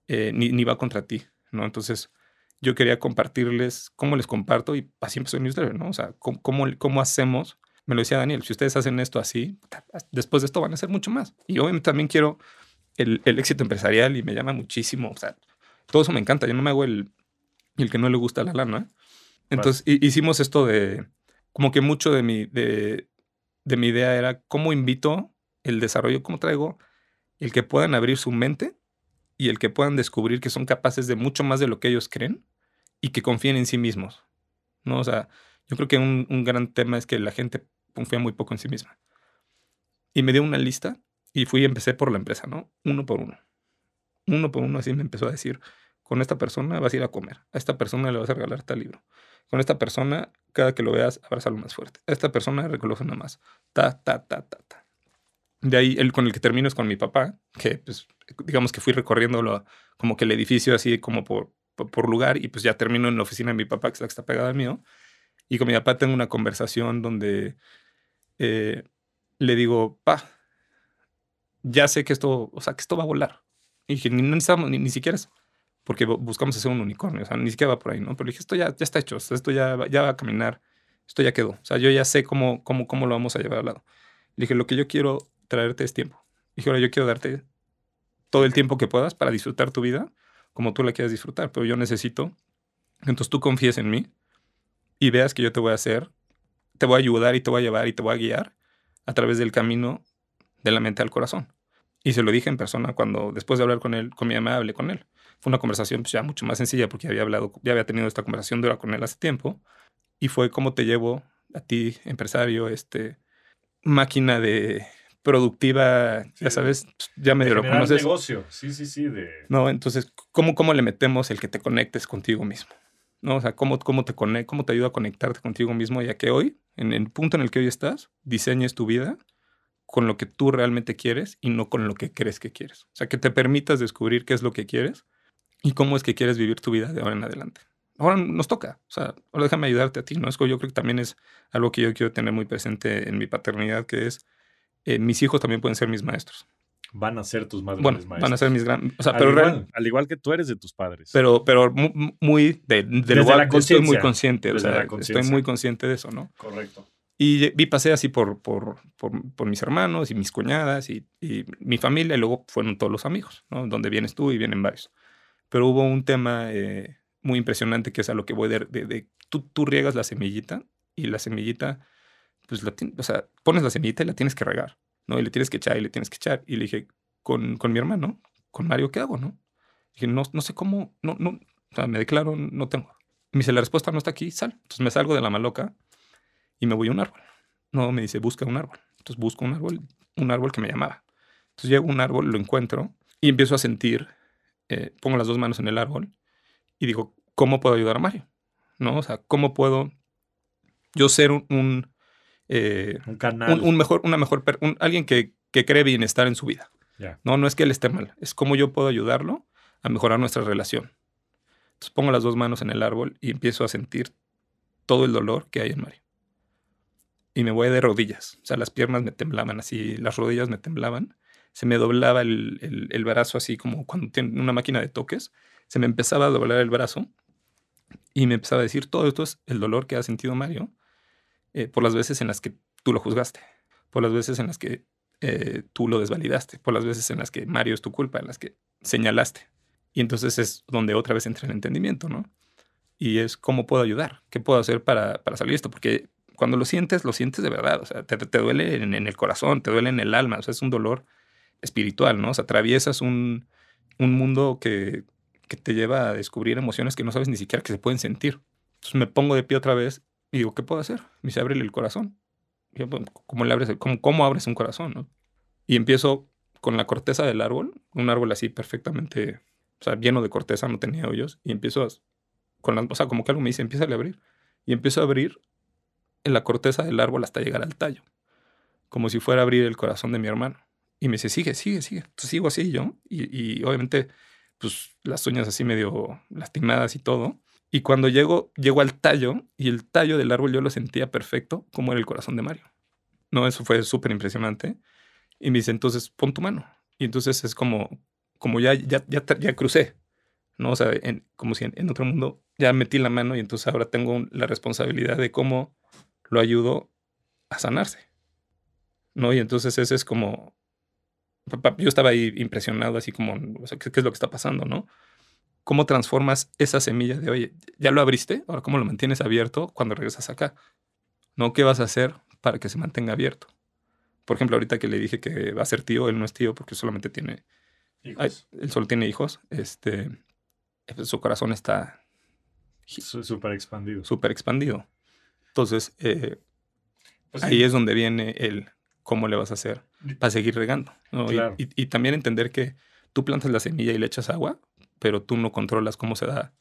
eh, ni, ni va contra ti, ¿no? Entonces yo quería compartirles cómo les comparto y así empezó el newsletter, ¿no? O sea, cómo, cómo, hacemos. Me lo decía Daniel, si ustedes hacen esto así, después de esto van a hacer mucho más. Y obviamente también quiero el, el éxito empresarial y me llama muchísimo. O sea, todo eso me encanta. Yo no me hago el, el que no le gusta la lana. Entonces hicimos esto de, como que mucho de mi, de, de mi idea era cómo invito el desarrollo, cómo traigo el que puedan abrir su mente y el que puedan descubrir que son capaces de mucho más de lo que ellos creen y que confíen en sí mismos. ¿no? O sea, yo creo que un, un gran tema es que la gente confía muy poco en sí misma. Y me dio una lista y fui y empecé por la empresa, ¿no? Uno por uno. uno por uno así me empezó a decir, con esta persona vas a ir a comer, a esta persona le vas a regalar tal libro, con esta persona, cada que lo veas, abrázalo más fuerte, a esta persona nada más, ta, ta, ta, ta, ta. De ahí, el con el que termino es con mi papá, que pues, digamos que fui recorriendo como que el edificio así como por, por, lugar y pues ya termino en la oficina de mi papá, que es la que está pegada al mío. Y con mi papá tengo una conversación donde eh, le digo, pa, ya sé que esto, o sea, que esto va a volar. Y dije, ni, necesitamos, ni, ni siquiera eso, porque buscamos hacer un unicornio, o sea, ni siquiera va por ahí, ¿no? Pero dije, esto ya, ya está hecho, esto ya, ya va a caminar, esto ya quedó. O sea, yo ya sé cómo, cómo, cómo lo vamos a llevar al lado. Le dije, lo que yo quiero traerte es tiempo. Dije, ahora yo quiero darte todo el tiempo que puedas para disfrutar tu vida como tú la quieras disfrutar, pero yo necesito entonces tú confíes en mí y veas que yo te voy a hacer, te voy a ayudar y te voy a llevar y te voy a guiar a través del camino de la mente al corazón. Y se lo dije en persona cuando, después de hablar con él, con mi mamá, hablé con él. Fue una conversación pues, ya mucho más sencilla porque había hablado, ya había tenido esta conversación dura con él hace tiempo. Y fue cómo te llevo a ti, empresario, este, máquina de productiva, ya sabes, ya medio lo conoces. negocio, sí, sí, sí. De... No, entonces, ¿cómo, ¿cómo le metemos el que te conectes contigo mismo? ¿No? O sea, ¿cómo, cómo, te conect, ¿cómo te ayuda a conectarte contigo mismo ya que hoy, en el punto en el que hoy estás, diseñes tu vida con lo que tú realmente quieres y no con lo que crees que quieres? O sea, que te permitas descubrir qué es lo que quieres y cómo es que quieres vivir tu vida de ahora en adelante. Ahora nos toca, o sea, ahora déjame ayudarte a ti, ¿no? Es que yo creo que también es algo que yo quiero tener muy presente en mi paternidad, que es eh, mis hijos también pueden ser mis maestros. Van a ser tus madres bueno, maestros. Van a ser mis grandes. O sea, al, pero igual, al igual que tú eres de tus padres. Pero, pero muy de, de lo la estoy muy consciente. O sea, la estoy muy consciente de eso, ¿no? Correcto. Y vi, pasé así por, por, por, por, mis hermanos y mis cuñadas y, y, mi familia, y luego fueron todos los amigos, ¿no? Donde vienes tú y vienen varios. Pero hubo un tema eh, muy impresionante que es a lo que voy de, de, de tú, tú riegas la semillita y la semillita, pues, la, o sea, pones la semillita y la tienes que regar. ¿no? Y le tienes que echar y le tienes que echar. Y le dije, con, con mi hermano, con Mario, ¿qué hago, no? dije, no, no sé cómo, no, no, me declaro, no tengo. Me dice, la respuesta no está aquí, sal. Entonces me salgo de la maloca y me voy a un árbol. No, me dice, busca un árbol. Entonces busco un árbol, un árbol que me llamaba. Entonces llego a un árbol, lo encuentro y empiezo a sentir, eh, pongo las dos manos en el árbol y digo, ¿cómo puedo ayudar a Mario? ¿No? O sea, ¿cómo puedo yo ser un eh, un canal. Un, mejor, una mejor, alguien que, que, cree bienestar en su vida. No, no es que él esté mal, es cómo yo puedo ayudarlo a mejorar nuestra relación. Entonces pongo las dos manos en el árbol y empiezo a sentir todo el dolor que hay en Mario. Y me voy de rodillas. O sea, las piernas me temblaban así, las rodillas me temblaban. Se me doblaba el, el, el brazo así como cuando tiene una máquina de toques. Se me empezaba a doblar el brazo y me empezaba a decir, todo esto es el dolor que ha sentido Mario eh, por las veces en las que tú lo juzgaste, por las veces en las que eh, tú lo desvalidaste, por las veces en las que Mario es tu culpa, en las que señalaste. Y entonces es donde otra vez entra el entendimiento, ¿no? Y es cómo puedo ayudar, qué puedo hacer para, para salir esto, porque cuando lo sientes, lo sientes de verdad, o sea, te, te duele en, en, el corazón, te duele en el alma, o sea, es un dolor espiritual, ¿no? O sea, atraviesas un, un mundo que, que te lleva a descubrir emociones que no sabes ni siquiera que se pueden sentir. Entonces me pongo de pie otra vez y digo, ¿qué puedo hacer? Me dice, ábrele el corazón. Y pues, ¿cómo, le abres cómo, ¿Cómo abres un corazón? Y empiezo con la corteza del árbol, un árbol así perfectamente, o sea, lleno de corteza, no tenía hoyos, y empiezo a, con la, o sea, como que algo me dice, empieza a abrir. Y empiezo a abrir en la corteza del árbol hasta llegar al tallo, como si fuera a abrir el corazón de mi hermano. Y me dice, sigue, sigue, sigue. Entonces sigo así yo, y, y obviamente, pues las uñas así medio lastimadas y todo. Y cuando llego, llego al tallo y el tallo del árbol yo lo sentía perfecto como era el corazón de Mario. No, eso fue súper impresionante. Y me dice, entonces pon tu mano. Y entonces es como, como ya, ya, ya, ya crucé, ¿no? O sea, como si en, otro mundo ya metí la mano y entonces ahora tengo la responsabilidad de cómo lo ayudo a sanarse, ¿no? Y entonces ese es como, yo estaba ahí impresionado, así como, o sea, ¿qué, qué es lo que está pasando, no? Cómo transformas esa semilla de, oye, ya lo abriste, ahora cómo lo mantienes abierto cuando regresas acá. ¿No? ¿Qué vas a hacer para que se mantenga abierto? Por ejemplo, ahorita que le dije que va a ser tío, él no es tío porque solamente tiene... Hijos. él solo tiene hijos. Este, pues, su corazón está... Súper expandido. Súper expandido. Entonces, eh, pues ahí es donde viene el cómo le vas a hacer para seguir regando. Y, y, también entender que tú plantas la semilla y le echas agua, pero tú no controlas cómo se da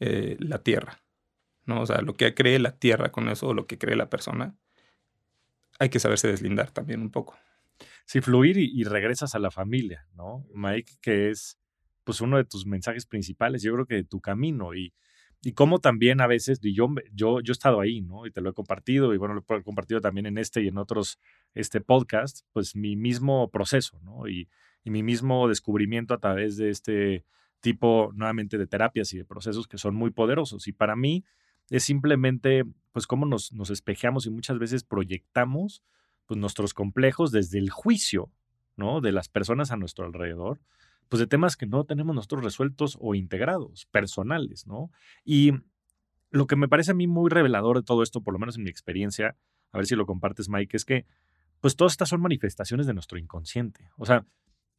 eh, la tierra. ¿no? O sea, lo que cree la tierra con eso, o lo que cree la persona, hay que saberse deslindar también un poco. Sí, fluir y, regresas a la familia, ¿no? Mike, que es pues uno de tus mensajes principales, yo creo que de tu camino y, y cómo también a veces, y yo, yo, yo he estado ahí, ¿no? Y te lo he compartido, y bueno, lo he compartido también en este y en otros este podcast, pues mi mismo proceso, ¿no? Y, y mi mismo descubrimiento a través de este tipo, nuevamente, de terapias y de procesos que son muy poderosos. Y para mí es simplemente, pues, cómo nos, nos espejeamos y muchas veces proyectamos pues, nuestros complejos desde el juicio, ¿no? De las personas a nuestro alrededor, pues de temas que no tenemos nosotros resueltos o integrados, personales, ¿no? Y lo que me parece a mí muy revelador de todo esto, por lo menos en mi experiencia, a ver si lo compartes, Mike, es que, pues todas estas son manifestaciones de nuestro inconsciente. O sea,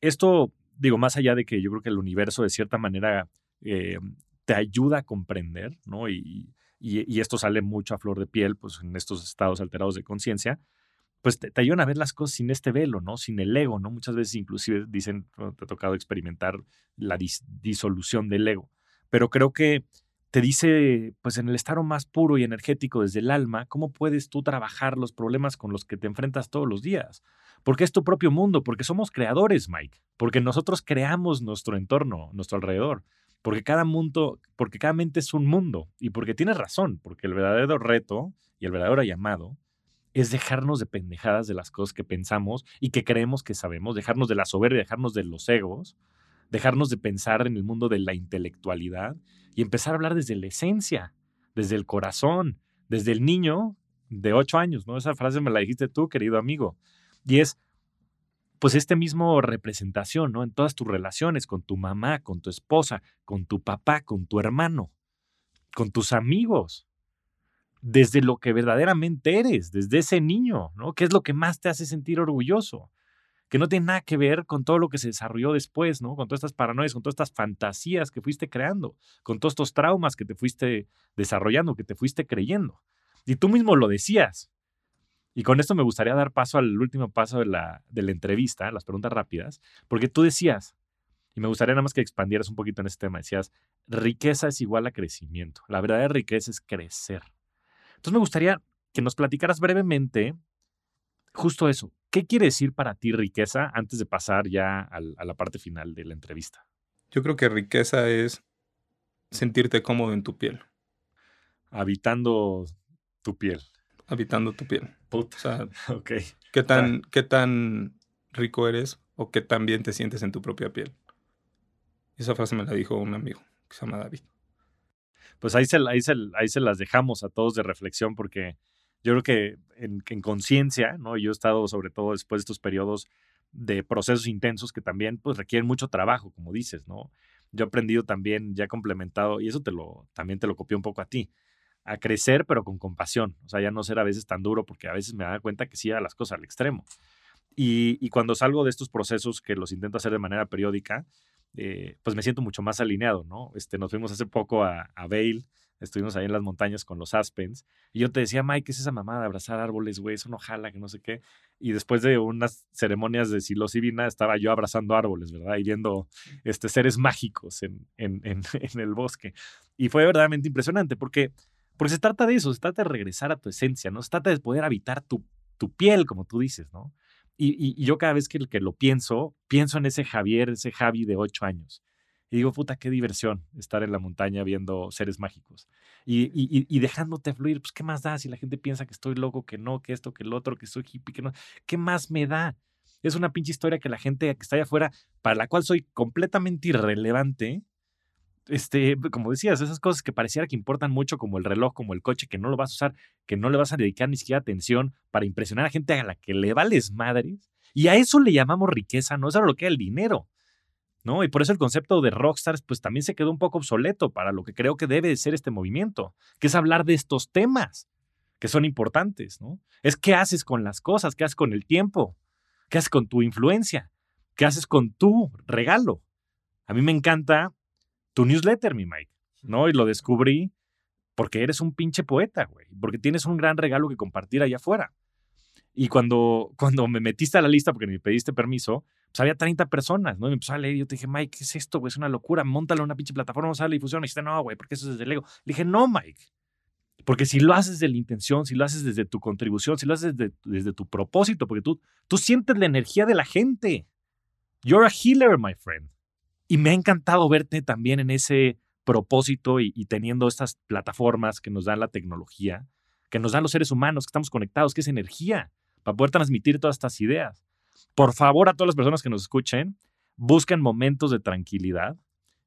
esto, digo, más allá de que yo creo que el universo de cierta manera eh, te ayuda a comprender, ¿no? Y, y, esto sale mucho a flor de piel, pues en estos estados alterados de conciencia, pues te, ayudan a ver las cosas sin este velo, ¿no? Sin el ego, ¿no? Muchas veces inclusive dicen, te ha tocado experimentar la disolución del ego, pero creo que te dice, pues en el estado más puro y energético desde el alma, ¿cómo puedes tú trabajar los problemas con los que te enfrentas todos los días? Porque es tu propio mundo, porque somos creadores, Mike, porque nosotros creamos nuestro entorno, nuestro alrededor, porque cada mundo, porque cada mente es un mundo y porque tienes razón, porque el verdadero reto y el verdadero llamado es dejarnos de pendejadas de las cosas que pensamos y que creemos que sabemos, dejarnos de la soberbia, dejarnos de los egos, dejarnos de pensar en el mundo de la intelectualidad y empezar a hablar desde la esencia, desde el corazón, desde el niño de ocho años, ¿no? Esa frase me la dijiste tú, querido amigo. Y es, pues, este mismo representación, ¿no? En todas tus relaciones, con tu mamá, con tu esposa, con tu papá, con tu hermano, con tus amigos desde lo que verdaderamente eres, desde ese niño, ¿no? ¿Qué es lo que más te hace sentir orgulloso? Que no tiene nada que ver con todo lo que se desarrolló después, ¿no? Con todas estas paranoias, con todas estas fantasías que fuiste creando, con todos estos traumas que te fuiste desarrollando, que te fuiste creyendo. Y tú mismo lo decías. Y con esto me gustaría dar paso al último paso de la, de la entrevista, las preguntas rápidas, porque tú decías, y me gustaría nada más que expandieras un poquito en este tema, decías, riqueza es igual a crecimiento. La verdadera riqueza es crecer. Entonces me gustaría que nos platicaras brevemente justo eso. ¿Qué quiere decir para ti riqueza antes de pasar ya a la parte final de la entrevista? Yo creo que riqueza es sentirte cómodo en tu piel. Habitando tu piel. Habitando tu piel. O sea, ok. ¿qué tan, ¿Qué tan rico eres o qué tan bien te sientes en tu propia piel? Esa frase me la dijo un amigo que se llama David pues ahí se, ahí, ahí se las dejamos a todos de reflexión porque yo creo que en, en conciencia, ¿no? Yo he estado sobre todo después de estos periodos de procesos intensos que también pues requieren mucho trabajo, como dices, ¿no? Yo he aprendido también, ya complementado, y eso te lo, también te lo copié un poco a ti, a crecer pero con compasión, o sea, ya no ser a veces tan duro porque a veces me da cuenta que sí a las cosas al extremo. Y, y cuando salgo de estos procesos que los intento hacer de manera periódica, eh, pues me siento mucho más alineado, ¿no? Este, nos fuimos hace poco a, a Vail, estuvimos ahí en las montañas con los Aspens, y yo te decía, Mike, ¿qué es esa mamada de abrazar árboles, güey? Eso no jala, que no sé qué. Y después de unas ceremonias de psilocibina, estaba yo abrazando árboles, ¿verdad? Y viendo este, seres mágicos en, en, en, en el bosque. Y fue verdaderamente impresionante, porque, porque se trata de eso, se trata de regresar a tu esencia, ¿no? Se trata de poder habitar tu, tu piel, como tú dices, ¿no? Y, yo cada vez que, que, lo pienso, pienso en ese Javier, ese Javi de ocho años. Y digo, puta, qué diversión estar en la montaña viendo seres mágicos. Y, y, dejándote fluir, pues, ¿qué más da si la gente piensa que estoy loco, que no, que esto, que el otro, que soy hippie, que no? ¿Qué más me da? Es una pinche historia que la gente que está allá afuera, para la cual soy completamente irrelevante, este, como decías, esas cosas que pareciera que importan mucho, como el reloj, como el coche, que no lo vas a usar, que no le vas a dedicar ni siquiera atención para impresionar a gente a la que le vales madres. Y a eso le llamamos riqueza, no es a lo que es el dinero. ¿No? Y por eso el concepto de rockstars, pues también se quedó un poco obsoleto para lo que creo que debe de ser este movimiento, que es hablar de estos temas que son importantes, ¿no? Es qué haces con las cosas, qué haces con el tiempo, qué haces con tu influencia, qué haces con tu regalo. A mí me encanta tu newsletter, mi Mike, ¿no? Y lo descubrí porque eres un pinche poeta, güey, porque tienes un gran regalo que compartir allá afuera. Y cuando, cuando me metiste a la lista, porque me pediste permiso, pues había 30 personas, ¿no? Y me empezó a leer y yo te dije, Mike, ¿qué es esto, güey? Es una locura, montalo en una pinche plataforma, vamos a la difusión. Y dijiste, no, güey, porque eso es desde el ego. Le dije, no, Mike. Porque si lo haces desde la intención, si lo haces desde tu contribución, si lo haces desde, desde tu propósito, porque tú, tú sientes la energía de la gente. You're a healer, my friend. Y me ha encantado verte también en ese propósito y, teniendo estas plataformas que nos dan la tecnología, que nos dan los seres humanos, que estamos conectados, que es energía, para poder transmitir todas estas ideas. Por favor, a todas las personas que nos escuchen, busquen momentos de tranquilidad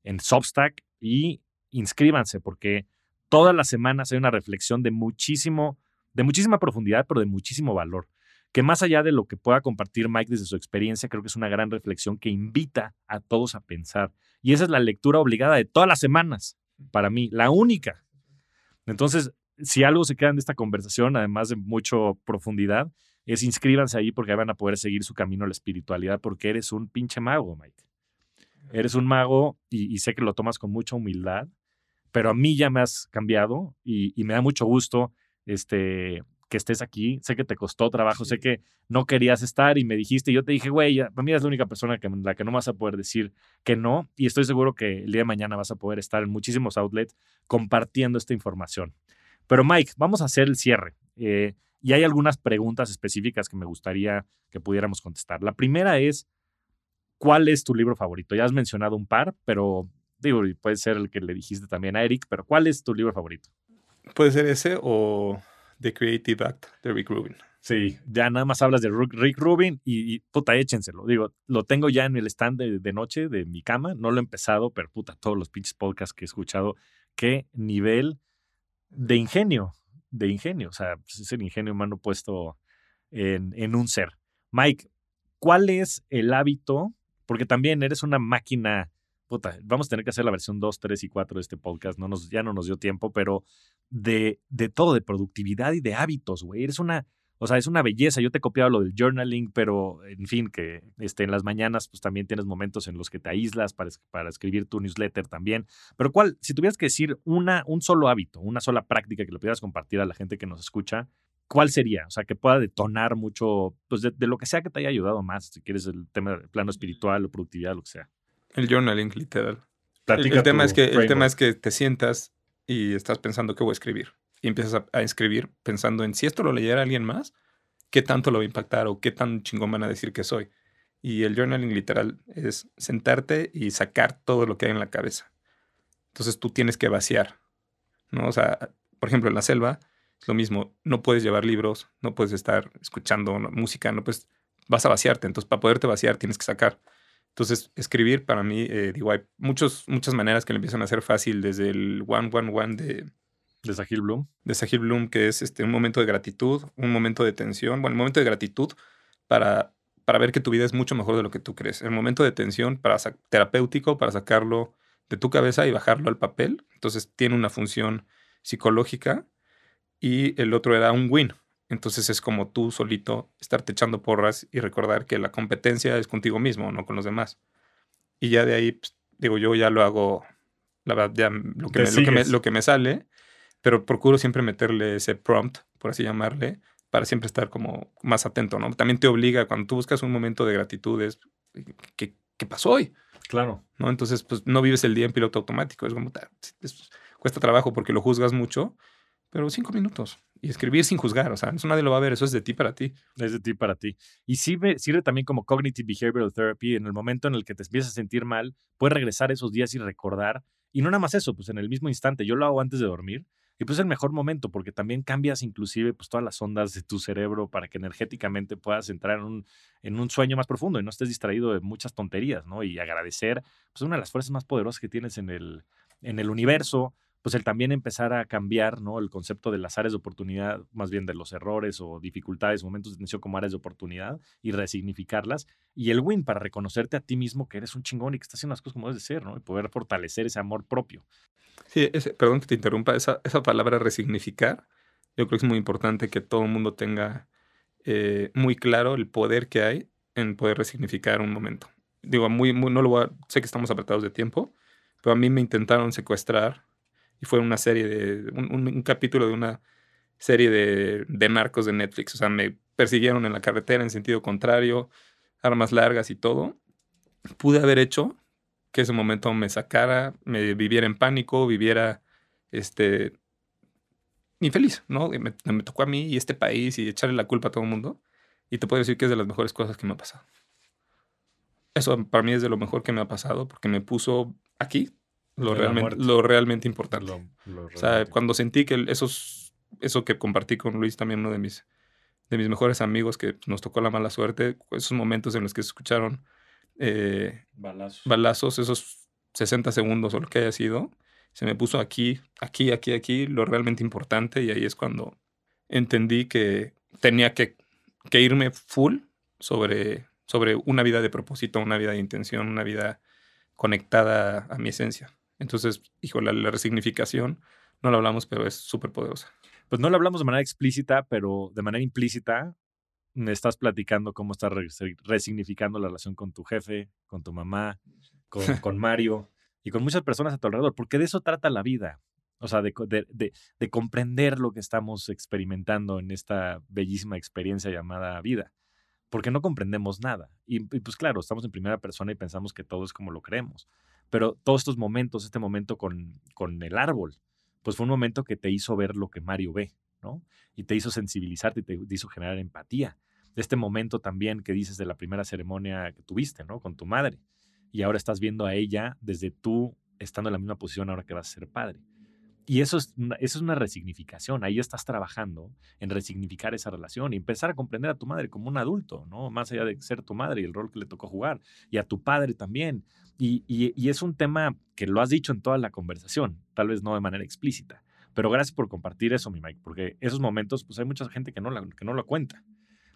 en Substack y inscríbanse, porque todas las semanas hay una reflexión de muchísimo, de muchísima profundidad, pero de muchísimo valor. Que más allá de lo que pueda compartir Mike desde su experiencia, creo que es una gran reflexión que invita a todos a pensar. Y esa es la lectura obligada de todas las semanas, para mí, la única. Entonces, si algo se queda de esta conversación, además de mucha profundidad, es inscríbanse ahí porque van a poder seguir su camino a la espiritualidad porque eres un pinche mago, Mike. Eres un mago y, y sé que lo tomas con mucha humildad pero a mí ya me has cambiado y, me da mucho gusto este, que estés aquí. Sé que te costó trabajo, sé que no querías estar y me dijiste, y yo te dije, güey, para mí eres la única persona que, la que no vas a poder decir que no, y estoy seguro que el día de mañana vas a poder estar en muchísimos outlets compartiendo esta información. Pero Mike, vamos a hacer el cierre. Eh, y hay algunas preguntas específicas que me gustaría que pudiéramos contestar. La primera es, ¿cuál es tu libro favorito? Ya has mencionado un par, pero Digo, puede ser el que le dijiste también a Eric, pero ¿cuál es tu libro favorito? Puede ser ese o The Creative Act de Rick Rubin. Sí, ya nada más hablas de Rick Rubin y, puta, échenselo. Digo, lo tengo ya en el stand de, noche de mi cama. No lo he empezado, pero puta, todos los pinches podcasts que he escuchado, qué nivel de ingenio, de ingenio. O sea, pues, es el ingenio humano puesto en, en un ser. Mike, ¿cuál es el hábito? Porque también eres una máquina puta, vamos a tener que hacer la versión 2, 3 y 4 de este podcast, no nos, ya no nos dio tiempo, pero de, de todo, de productividad y de hábitos, güey. Eres una, o sea, es una belleza. Yo te he copiado lo del journaling, pero en fin, que este, en las mañanas pues también tienes momentos en los que te aíslas para, para escribir tu newsletter también. Pero cuál, si tuvieras que decir una, un solo hábito, una sola práctica que le pudieras compartir a la gente que nos escucha, ¿cuál sería? O sea, que pueda detonar mucho, pues de, de lo que sea que te haya ayudado más, si quieres el tema del plano espiritual o productividad, lo que sea. El journaling, literal. El, tema es que, el tema es que te sientas y estás pensando qué voy a escribir. Y empiezas a, escribir pensando en si esto lo leyera alguien más, qué tanto lo va a impactar o qué tan chingón van a decir que soy. Y el journaling literal es sentarte y sacar todo lo que hay en la cabeza. Entonces tú tienes que vaciar. ¿no? O sea, por ejemplo, en la selva es lo mismo. No puedes llevar libros, no puedes estar escuchando música, no puedes, vas a vaciarte. Entonces, para poderte vaciar tienes que sacar. Entonces, escribir para mí, eh, digo, hay muchos, muchas maneras que le empiezan a hacer fácil, desde el one, one, one de... De Sahil Bloom. De Sahil Bloom, que es este, un momento de gratitud, un momento de tensión, bueno, un momento de gratitud para, para ver que tu vida es mucho mejor de lo que tú crees. El momento de tensión para terapéutico, para sacarlo de tu cabeza y bajarlo al papel. Entonces, tiene una función psicológica. Y el otro era un win, entonces es como tú solito estarte echando porras y recordar que la competencia es contigo mismo, no con los demás. Y ya de ahí, pues, digo, yo ya lo hago, la verdad, ya lo que, me, lo que, me, sale, pero procuro siempre meterle ese prompt, por así llamarle, para siempre estar como más atento, ¿no? También te obliga, cuando tú buscas un momento de gratitud, es, ¿qué, qué pasó hoy? Claro. ¿No? Entonces, pues no vives el día en piloto automático, es como, cuesta trabajo porque lo juzgas mucho, pero cinco minutos. Y escribir sin juzgar, o sea, nadie lo va a ver, eso es de ti para ti. Es de ti para ti. Y sirve, sirve también como cognitive behavioral therapy, en el momento en el que te empiezas a sentir mal, puedes regresar esos días y recordar. Y no nada más eso, pues en el mismo instante, yo lo hago antes de dormir, y pues es el mejor momento porque también cambias inclusive pues todas las ondas de tu cerebro para que energéticamente puedas entrar en un, en un sueño más profundo y no estés distraído de muchas tonterías, ¿no? Y agradecer, pues una de las fuerzas más poderosas que tienes en el, en el universo, pues el también empezar a cambiar ¿no? el concepto de las áreas de oportunidad, más bien de los errores o dificultades, momentos de tensión como áreas de oportunidad y resignificarlas. Y el win para reconocerte a ti mismo que eres un chingón y que estás haciendo las cosas como debes de ser, ¿no? Y poder fortalecer ese amor propio. Sí, perdón que te interrumpa, esa, esa palabra resignificar, yo creo que es muy importante que todo el mundo tenga eh, muy claro el poder que hay en poder resignificar un momento. Digo, muy, muy, no lo sé que estamos apretados de tiempo, pero a mí me intentaron secuestrar y fue una serie de, un, capítulo de una serie de, de, narcos de Netflix. O sea, me persiguieron en la carretera en sentido contrario, armas largas y todo, pude haber hecho que ese momento me sacara, me viviera en pánico, viviera este infeliz, ¿no? Me, me, tocó a mí y este país y echarle la culpa a todo el mundo. Y te puedo decir que es de las mejores cosas que me ha pasado. Eso para mí es de lo mejor que me ha pasado porque me puso aquí lo, realmente, lo realmente importante. o sea, cuando sentí que esos, eso que compartí con Luis, también uno de mis, de mis mejores amigos que nos tocó la mala suerte, esos momentos en los que se escucharon eh, balazos. balazos, esos 60 segundos o lo que haya sido, se me puso aquí, aquí, aquí, aquí, lo realmente importante y ahí es cuando entendí que tenía que, que irme full sobre, sobre una vida de propósito, una vida de intención, una vida conectada a mi esencia. Entonces, hijo, la, la resignificación, no la hablamos, pero es súper poderosa. Pues no la hablamos de manera explícita, pero de manera implícita me estás platicando cómo estás resignificando la relación con tu jefe, con tu mamá, con, con Mario y con muchas personas a tu alrededor, porque de eso trata la vida. O sea, de, de, de, comprender lo que estamos experimentando en esta bellísima experiencia llamada vida. Porque no comprendemos nada. Y, pues claro, estamos en primera persona y pensamos que todo es como lo creemos. Pero todos estos momentos, este momento con, con el árbol, pues fue un momento que te hizo ver lo que Mario ve, ¿no? Y te hizo sensibilizarte y te hizo generar empatía. Este momento también que dices de la primera ceremonia que tuviste, ¿no? Con tu madre y ahora estás viendo a ella desde tú estando en la misma posición ahora que vas a ser padre. Y eso es, una, eso es una resignificación. Ahí estás trabajando en resignificar esa relación y empezar a comprender a tu madre como un adulto, ¿no? Más allá de ser tu madre y el rol que le tocó jugar, y a tu padre también. Y, y, es un tema que lo has dicho en toda la conversación, tal vez no de manera explícita. Pero gracias por compartir eso, mi Mike, porque esos momentos, pues hay mucha gente que no, la, que no lo cuenta.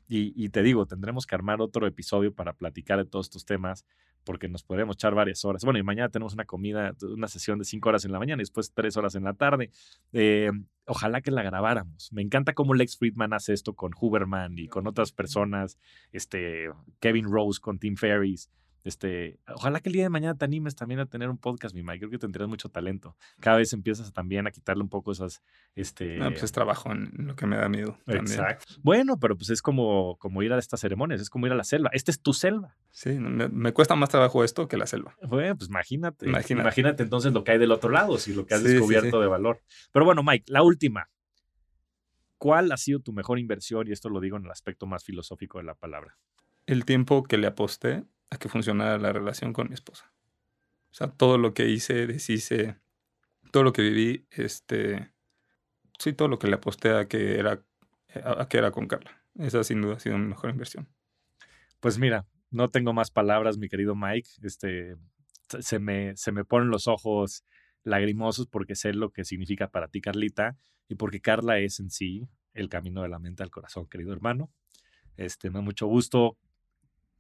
Y, y, te digo, tendremos que armar otro episodio para platicar de todos estos temas, porque nos podríamos echar varias horas. Bueno, y mañana tenemos una comida, una sesión de cinco horas en la mañana y después tres horas en la tarde. Eh, ojalá que la grabáramos. Me encanta cómo Lex Friedman hace esto con Huberman y con otras personas, este, Kevin Rose con Tim Ferris. Este, ojalá que el día de mañana te animes también a tener un podcast, mi Mike. Creo que tendrías mucho talento. Cada vez empiezas también a quitarle un poco esas. Este... No, pues es trabajo en lo que me da miedo. Exacto. Bueno, pero pues es como, como ir a estas ceremonias, es como ir a la selva. Esta es tu selva. Sí, me, cuesta más trabajo esto que la selva. Bueno, pues imagínate. Imagínate, entonces lo que hay del otro lado, si lo que has descubierto de valor. Pero bueno, Mike, la última. ¿Cuál ha sido tu mejor inversión? Y esto lo digo en el aspecto más filosófico de la palabra. El tiempo que le aposté a que funcionara la relación con mi esposa. O sea, todo lo que hice, deshice, todo lo que viví, este, sí, todo lo que le aposté a que era, a que era con Carla. Esa sin duda ha sido mi mejor inversión. Pues mira, no tengo más palabras, mi querido Mike. Este, se me, se me ponen los ojos lagrimosos porque sé lo que significa para ti, Carlita, y porque Carla es en sí el camino de la mente al corazón, querido hermano. Este, me da mucho gusto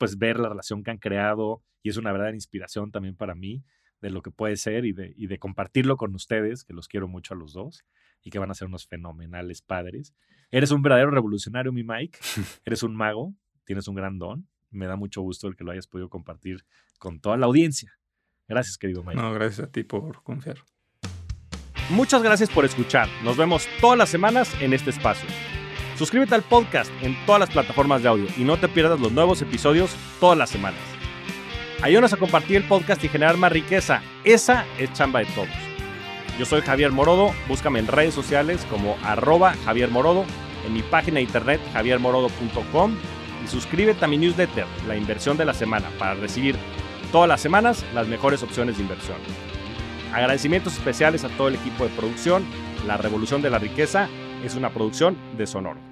pues ver la relación que han creado y es una verdadera inspiración también para mí de lo que puede ser y de, y de compartirlo con ustedes, que los quiero mucho a los dos y que van a ser unos fenomenales padres. Eres un verdadero revolucionario, mi Mike. Eres un mago, tienes un gran don. Me da mucho gusto el que lo hayas podido compartir con toda la audiencia. Gracias, querido Mike. No, gracias a ti por confiar. Muchas gracias por escuchar. Nos vemos todas las semanas en este espacio. Suscríbete al podcast en todas las plataformas de audio y no te pierdas los nuevos episodios todas las semanas. Ayúdanos a compartir el podcast y generar más riqueza. Esa es chamba de todos. Yo soy Javier Morodo, búscame en redes sociales como arroba Javier Morodo, en mi página de internet javiermorodo.com y suscríbete a mi newsletter, La Inversión de la Semana, para recibir todas las semanas las mejores opciones de inversión. Agradecimientos especiales a todo el equipo de producción, La Revolución de la Riqueza es una producción de Sonoro.